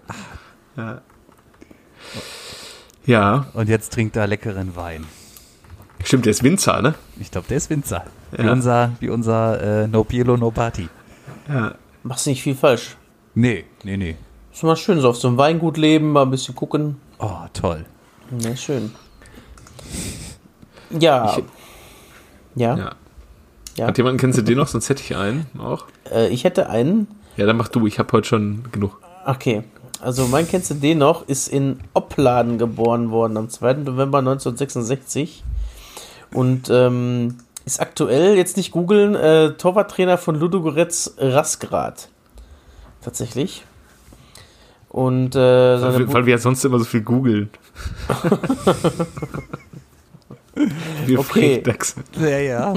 Ja,
Und jetzt trinkt er leckeren Wein.
Stimmt, der ist Winzer, ne?
Ich glaube, der ist Winzer. Wie
Ja.
unser, wie unser äh, No Pielo No Party.
Ja.
Machst nicht viel falsch.
Nee, nee, nee.
Ist mal schön, so auf so einem Weingut leben, mal ein bisschen gucken.
Oh, toll.
Ja, schön. Ja.
Ich-
ja.
ja.
Ja.
Hat jemanden, kennst du den noch? Sonst hätte ich einen auch.
Äh, ich hätte einen.
Ja, dann mach du. Ich habe heute schon genug.
Okay. Also mein kennst du den noch, ist in Opladen geboren worden am 2. November 1966 und ähm, ist aktuell, jetzt nicht googeln, äh, Torwarttrainer von Ludogorets Rasgrad. Tatsächlich. Und äh, seine
Weil, weil wir ja sonst immer so viel googeln. wir
Okay.
Ja, ja.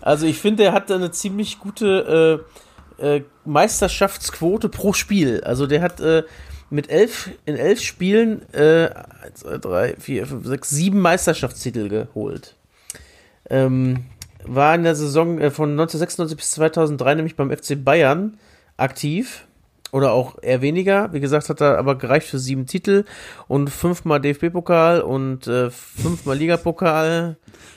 Also ich finde, er hat eine ziemlich gute äh, äh, Meisterschaftsquote pro Spiel. Also der hat äh, mit elf, in elf Spielen äh, eins, zwei, drei, vier, fünf, sechs, sieben Meisterschaftstitel geholt. Ähm, war in der Saison äh, von 1996 bis 2003 nämlich beim FC Bayern aktiv. Oder auch eher weniger. Wie gesagt, hat er aber gereicht für sieben Titel und fünfmal DFB-Pokal und äh, fünfmal Ligapokal.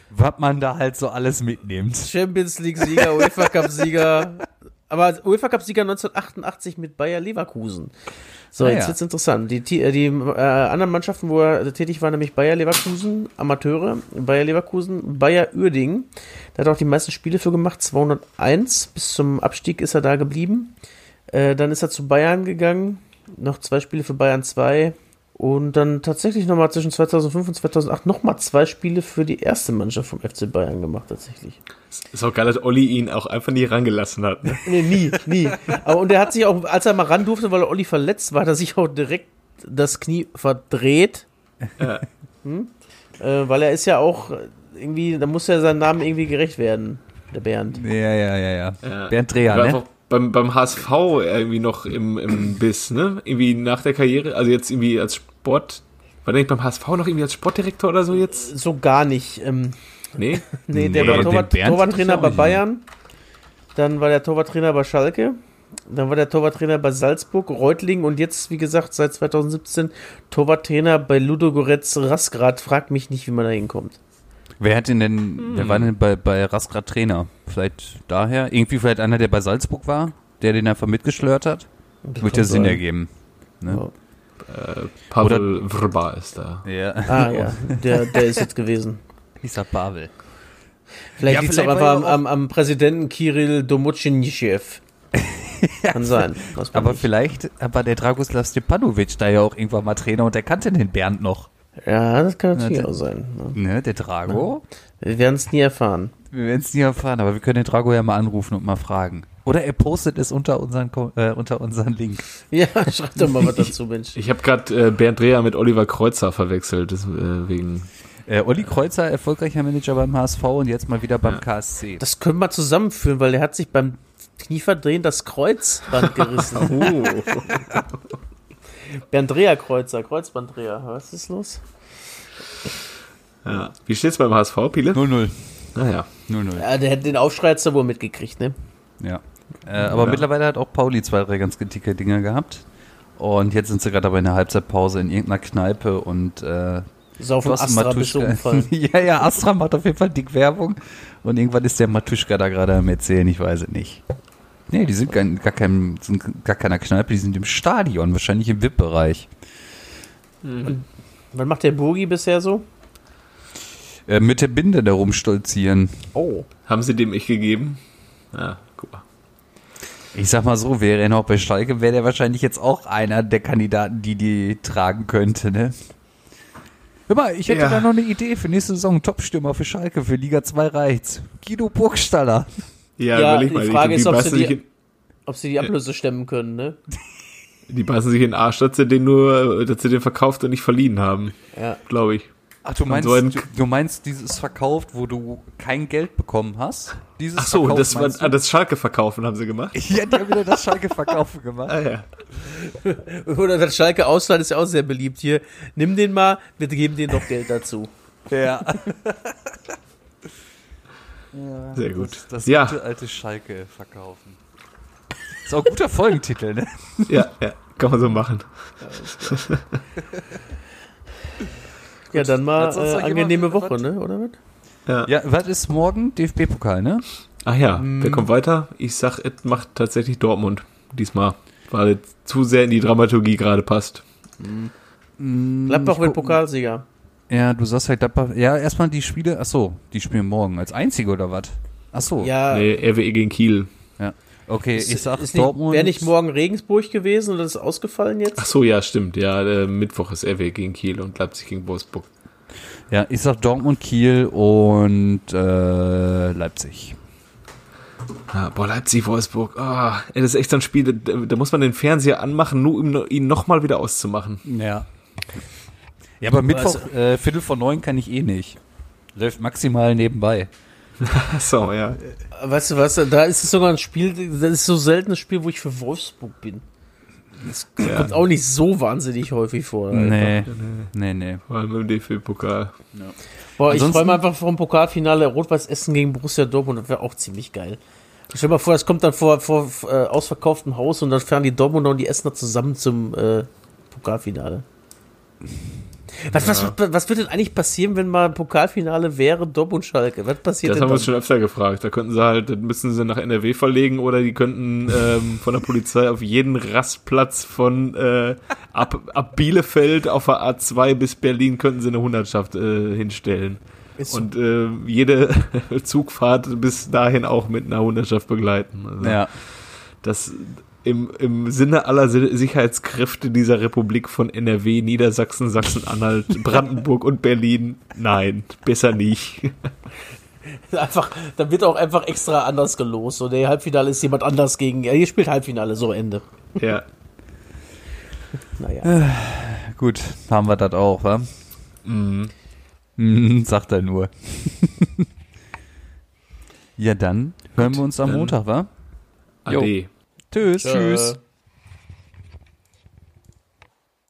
Was man da halt so alles mitnimmt.
Champions League-Sieger, UEFA Cup-Sieger. Aber UEFA Cup-Sieger 1988 mit Bayer Leverkusen. So,
Ah,
jetzt
ja.
wird's interessant. Die, die, die äh, anderen Mannschaften, wo er tätig war, nämlich Bayer Leverkusen, Amateure, Bayer Leverkusen, Bayer Uerdingen. Da hat er auch die meisten Spiele für gemacht, 201. Bis zum Abstieg ist er da geblieben. Äh, dann ist er zu Bayern gegangen. Noch zwei Spiele für Bayern 2. Und dann tatsächlich nochmal zwischen 2005 und 2008 nochmal zwei Spiele für die erste Mannschaft vom FC Bayern gemacht, tatsächlich.
Ist auch geil, dass Olli ihn auch einfach nie rangelassen hat. Ne?
Nee, nie, nie. Aber und er hat sich auch, als er mal ran durfte, weil er Olli verletzt war, hat er sich auch direkt das Knie verdreht.
Ja.
Hm? Äh, weil er ist ja auch irgendwie, da muss ja sein Namen irgendwie gerecht werden, der Bernd.
Ja, ja, ja, ja.
Ja.
Bernd Dreher, ne?
Beim, beim HSV irgendwie noch im, im Biss, ne? Irgendwie nach der Karriere, also jetzt irgendwie als Sport. War der nicht beim HSV noch irgendwie als Sportdirektor oder so jetzt?
So gar nicht. Ähm,
Nee?
nee, der
Nee,
war Torwart, Torwarttrainer bei. Bayern. Dann war der Torwarttrainer bei Schalke. Dann war der Torwarttrainer bei Salzburg, Reutlingen und jetzt, wie gesagt, seit 2017 Torwarttrainer bei Ludogorets Rasgrad. Frag mich nicht, wie man da hinkommt.
Wer hat ihn denn, wer war denn bei, bei Rasgrad Trainer? Vielleicht daher? Irgendwie vielleicht einer, der bei Salzburg war, der den einfach mitgeschlört hat?
Das
Würde ja Sinn
sein.
ergeben. Ne?
Äh, Pavel Vrba ist da.
Ja.
Ah ja, der, der ist jetzt gewesen.
Hieß er Pavel.
Vielleicht
Ja,
liegt es auch einfach
war
am,
ja
am, am Präsidenten Kirill Domotschinitschew. Kann sein.
Aber
nicht.
vielleicht war der Dragoslav Stepanovic da ja auch irgendwann mal Trainer und der kannte den Bernd noch.
Ja, das kann natürlich
Ja,
auch sein. ne?
Ne, der Drago?
Wir werden es nie erfahren.
Wir werden es nie erfahren, aber wir können den Drago ja mal anrufen und mal fragen. Oder er postet es unter unseren, äh, unter unseren Link.
Ja, schreib doch mal was dazu, Mensch.
Ich habe gerade äh, Bernd Dreher mit Oliver Kreuzer verwechselt, deswegen.
Äh, Olli Kreuzer, erfolgreicher Manager beim HSV und jetzt mal wieder beim
Ja.
KSC.
Das können wir zusammenführen, weil der hat sich beim Knieverdrehen das Kreuzband gerissen.
Oh.
Bernd Dreher Kreuzer, Kreuzbanddreher. Was ist los?
ja. Wie steht's beim HSV, Pile?
0-0.
Naja.
0-0.
Ja, der hätte den Aufschrei jetzt wohl mitgekriegt, ne?
Ja. Äh, aber
Ja.
mittlerweile hat auch Pauli zwei, drei ganz dicke Dinger gehabt. Und jetzt sind sie gerade aber in der Halbzeitpause in irgendeiner Kneipe und äh,
Saufen
Thorsten
Astra bis
Matuschka-
umfallen.
ja, ja, Astra macht auf jeden Fall dick Werbung. Und irgendwann ist der Matuschka da gerade am Erzählen, ich weiß es nicht. Nee, die sind gar, gar, kein, sind gar keiner Kneipe, die sind im Stadion, wahrscheinlich im VIP-Bereich.
Was macht der Burgi bisher so?
Äh, mit der Binde da rumstolzieren.
Oh.
Haben sie dem ich gegeben? Ja, guck mal.
Ich sag mal so, wäre er noch bei Schalke, wäre der wahrscheinlich jetzt auch einer der Kandidaten, die die tragen könnte, ne? Hör mal, ich hätte
Ja.
da noch eine Idee für nächste Saison. Topstürmer für Schalke, für Liga 2 reicht's. Guido Burgstaller.
Ja,
Ja,
überleg
die
mal,
Frage ist, ob sie
sich
die-
in,
Ob sie die Ablöse stemmen können, ne?
die beißen sich in den Arsch, dass sie den nur, dass sie den verkauft und nicht verliehen haben,
Ja.
glaube ich.
Ach, du meinst,
so ein-
du, du meinst dieses verkauft, wo du kein Geld bekommen hast? Dieses
Ach so,
Verkauf,
das war ah, das Schalke verkaufen haben sie gemacht.
Ja, die haben wieder das Schalke-Verkaufen gemacht.
Ah ja.
Oder das Schalke Ausland ist ja auch sehr beliebt hier. Nimm den mal, wir geben dir noch Geld dazu.
Ja.
Sehr gut.
Das, das
ja,
gute alte Schalke verkaufen. Ist auch ein guter Folgentitel, ne?
ja, ja, kann man so machen.
Ja, dann mal äh, angenehme
was?
Woche, ne? Oder was?
Ja.
Ja, was ist morgen? DFB-Pokal, ne?
Ach ja, wer kommt weiter? Ich sag, es macht tatsächlich Dortmund diesmal, weil es zu sehr in die Dramaturgie gerade passt.
Gladbach
ich
wird Pokalsieger.
Ja, du sagst halt, Gladbach- ja, erstmal die Spiele, ach so, die spielen morgen als einzige oder was? Ach so,
Ja,
Nee, RWE gegen Kiel.
ja. Okay, ich sag
ist nicht,
Dortmund.
wäre nicht morgen Regensburg gewesen oder ist ausgefallen jetzt?
Ach so, ja, stimmt. Ja, äh, Mittwoch ist RWE gegen Kiel und Leipzig gegen Wolfsburg.
Ja, ich sag Dortmund, Kiel und äh, Leipzig.
Ja, boah, Leipzig, Wolfsburg. Ah, ey, das ist echt so ein Spiel, da, da muss man den Fernseher anmachen, nur um ihn nochmal wieder auszumachen.
Ja. Ja, aber Mittwoch, äh, Viertel vor neun kann ich eh nicht. Läuft maximal nebenbei.
So, ja.
Weißt du was, da ist es sogar ein Spiel, das ist so selten ein Spiel, wo ich für Wolfsburg bin. Das kommt auch nicht so wahnsinnig häufig vor. Alter.
Nee, nee, nee.
Vor allem im DFB-Pokal.
Boah, ich
Ansonsten-
freue mich einfach vom Pokalfinale Rot-Weiß Essen gegen Borussia Dortmund, das wäre auch ziemlich geil. Stell dir mal vor, das kommt dann vor, vor äh, ausverkauftem Haus und dann fahren die Dortmunder und die Essener zusammen zum äh, Pokalfinale. Was, was, was wird denn eigentlich passieren, wenn mal ein Pokalfinale wäre, Dortmund Schalke? Was passiert
Das
denn
haben wir uns schon öfter gefragt. Da könnten sie halt, das müssen sie nach NRW verlegen oder die könnten ähm, von der Polizei auf jeden Rastplatz von äh, ab, ab Bielefeld auf der A2 bis Berlin könnten sie eine Hundertschaft äh, hinstellen.
Ist.
Und äh, jede Zugfahrt bis dahin auch mit einer Hundertschaft begleiten. Also
Ja.
Das im, im Sinne aller Si- Sicherheitskräfte dieser Republik von NRW, Niedersachsen, Sachsen-Anhalt, Brandenburg und Berlin, nein, besser nicht.
Einfach, dann wird auch einfach extra anders gelost. So, der Halbfinale ist jemand anders gegen. Ja, hier spielt Halbfinale, so Ende.
Ja.
Naja.
Gut, haben wir das auch, wa?
Mhm.
Mhm, sagt er nur. ja, dann hören wir uns am Montag, wa?
Jo.
Tschüss.
Tschüss.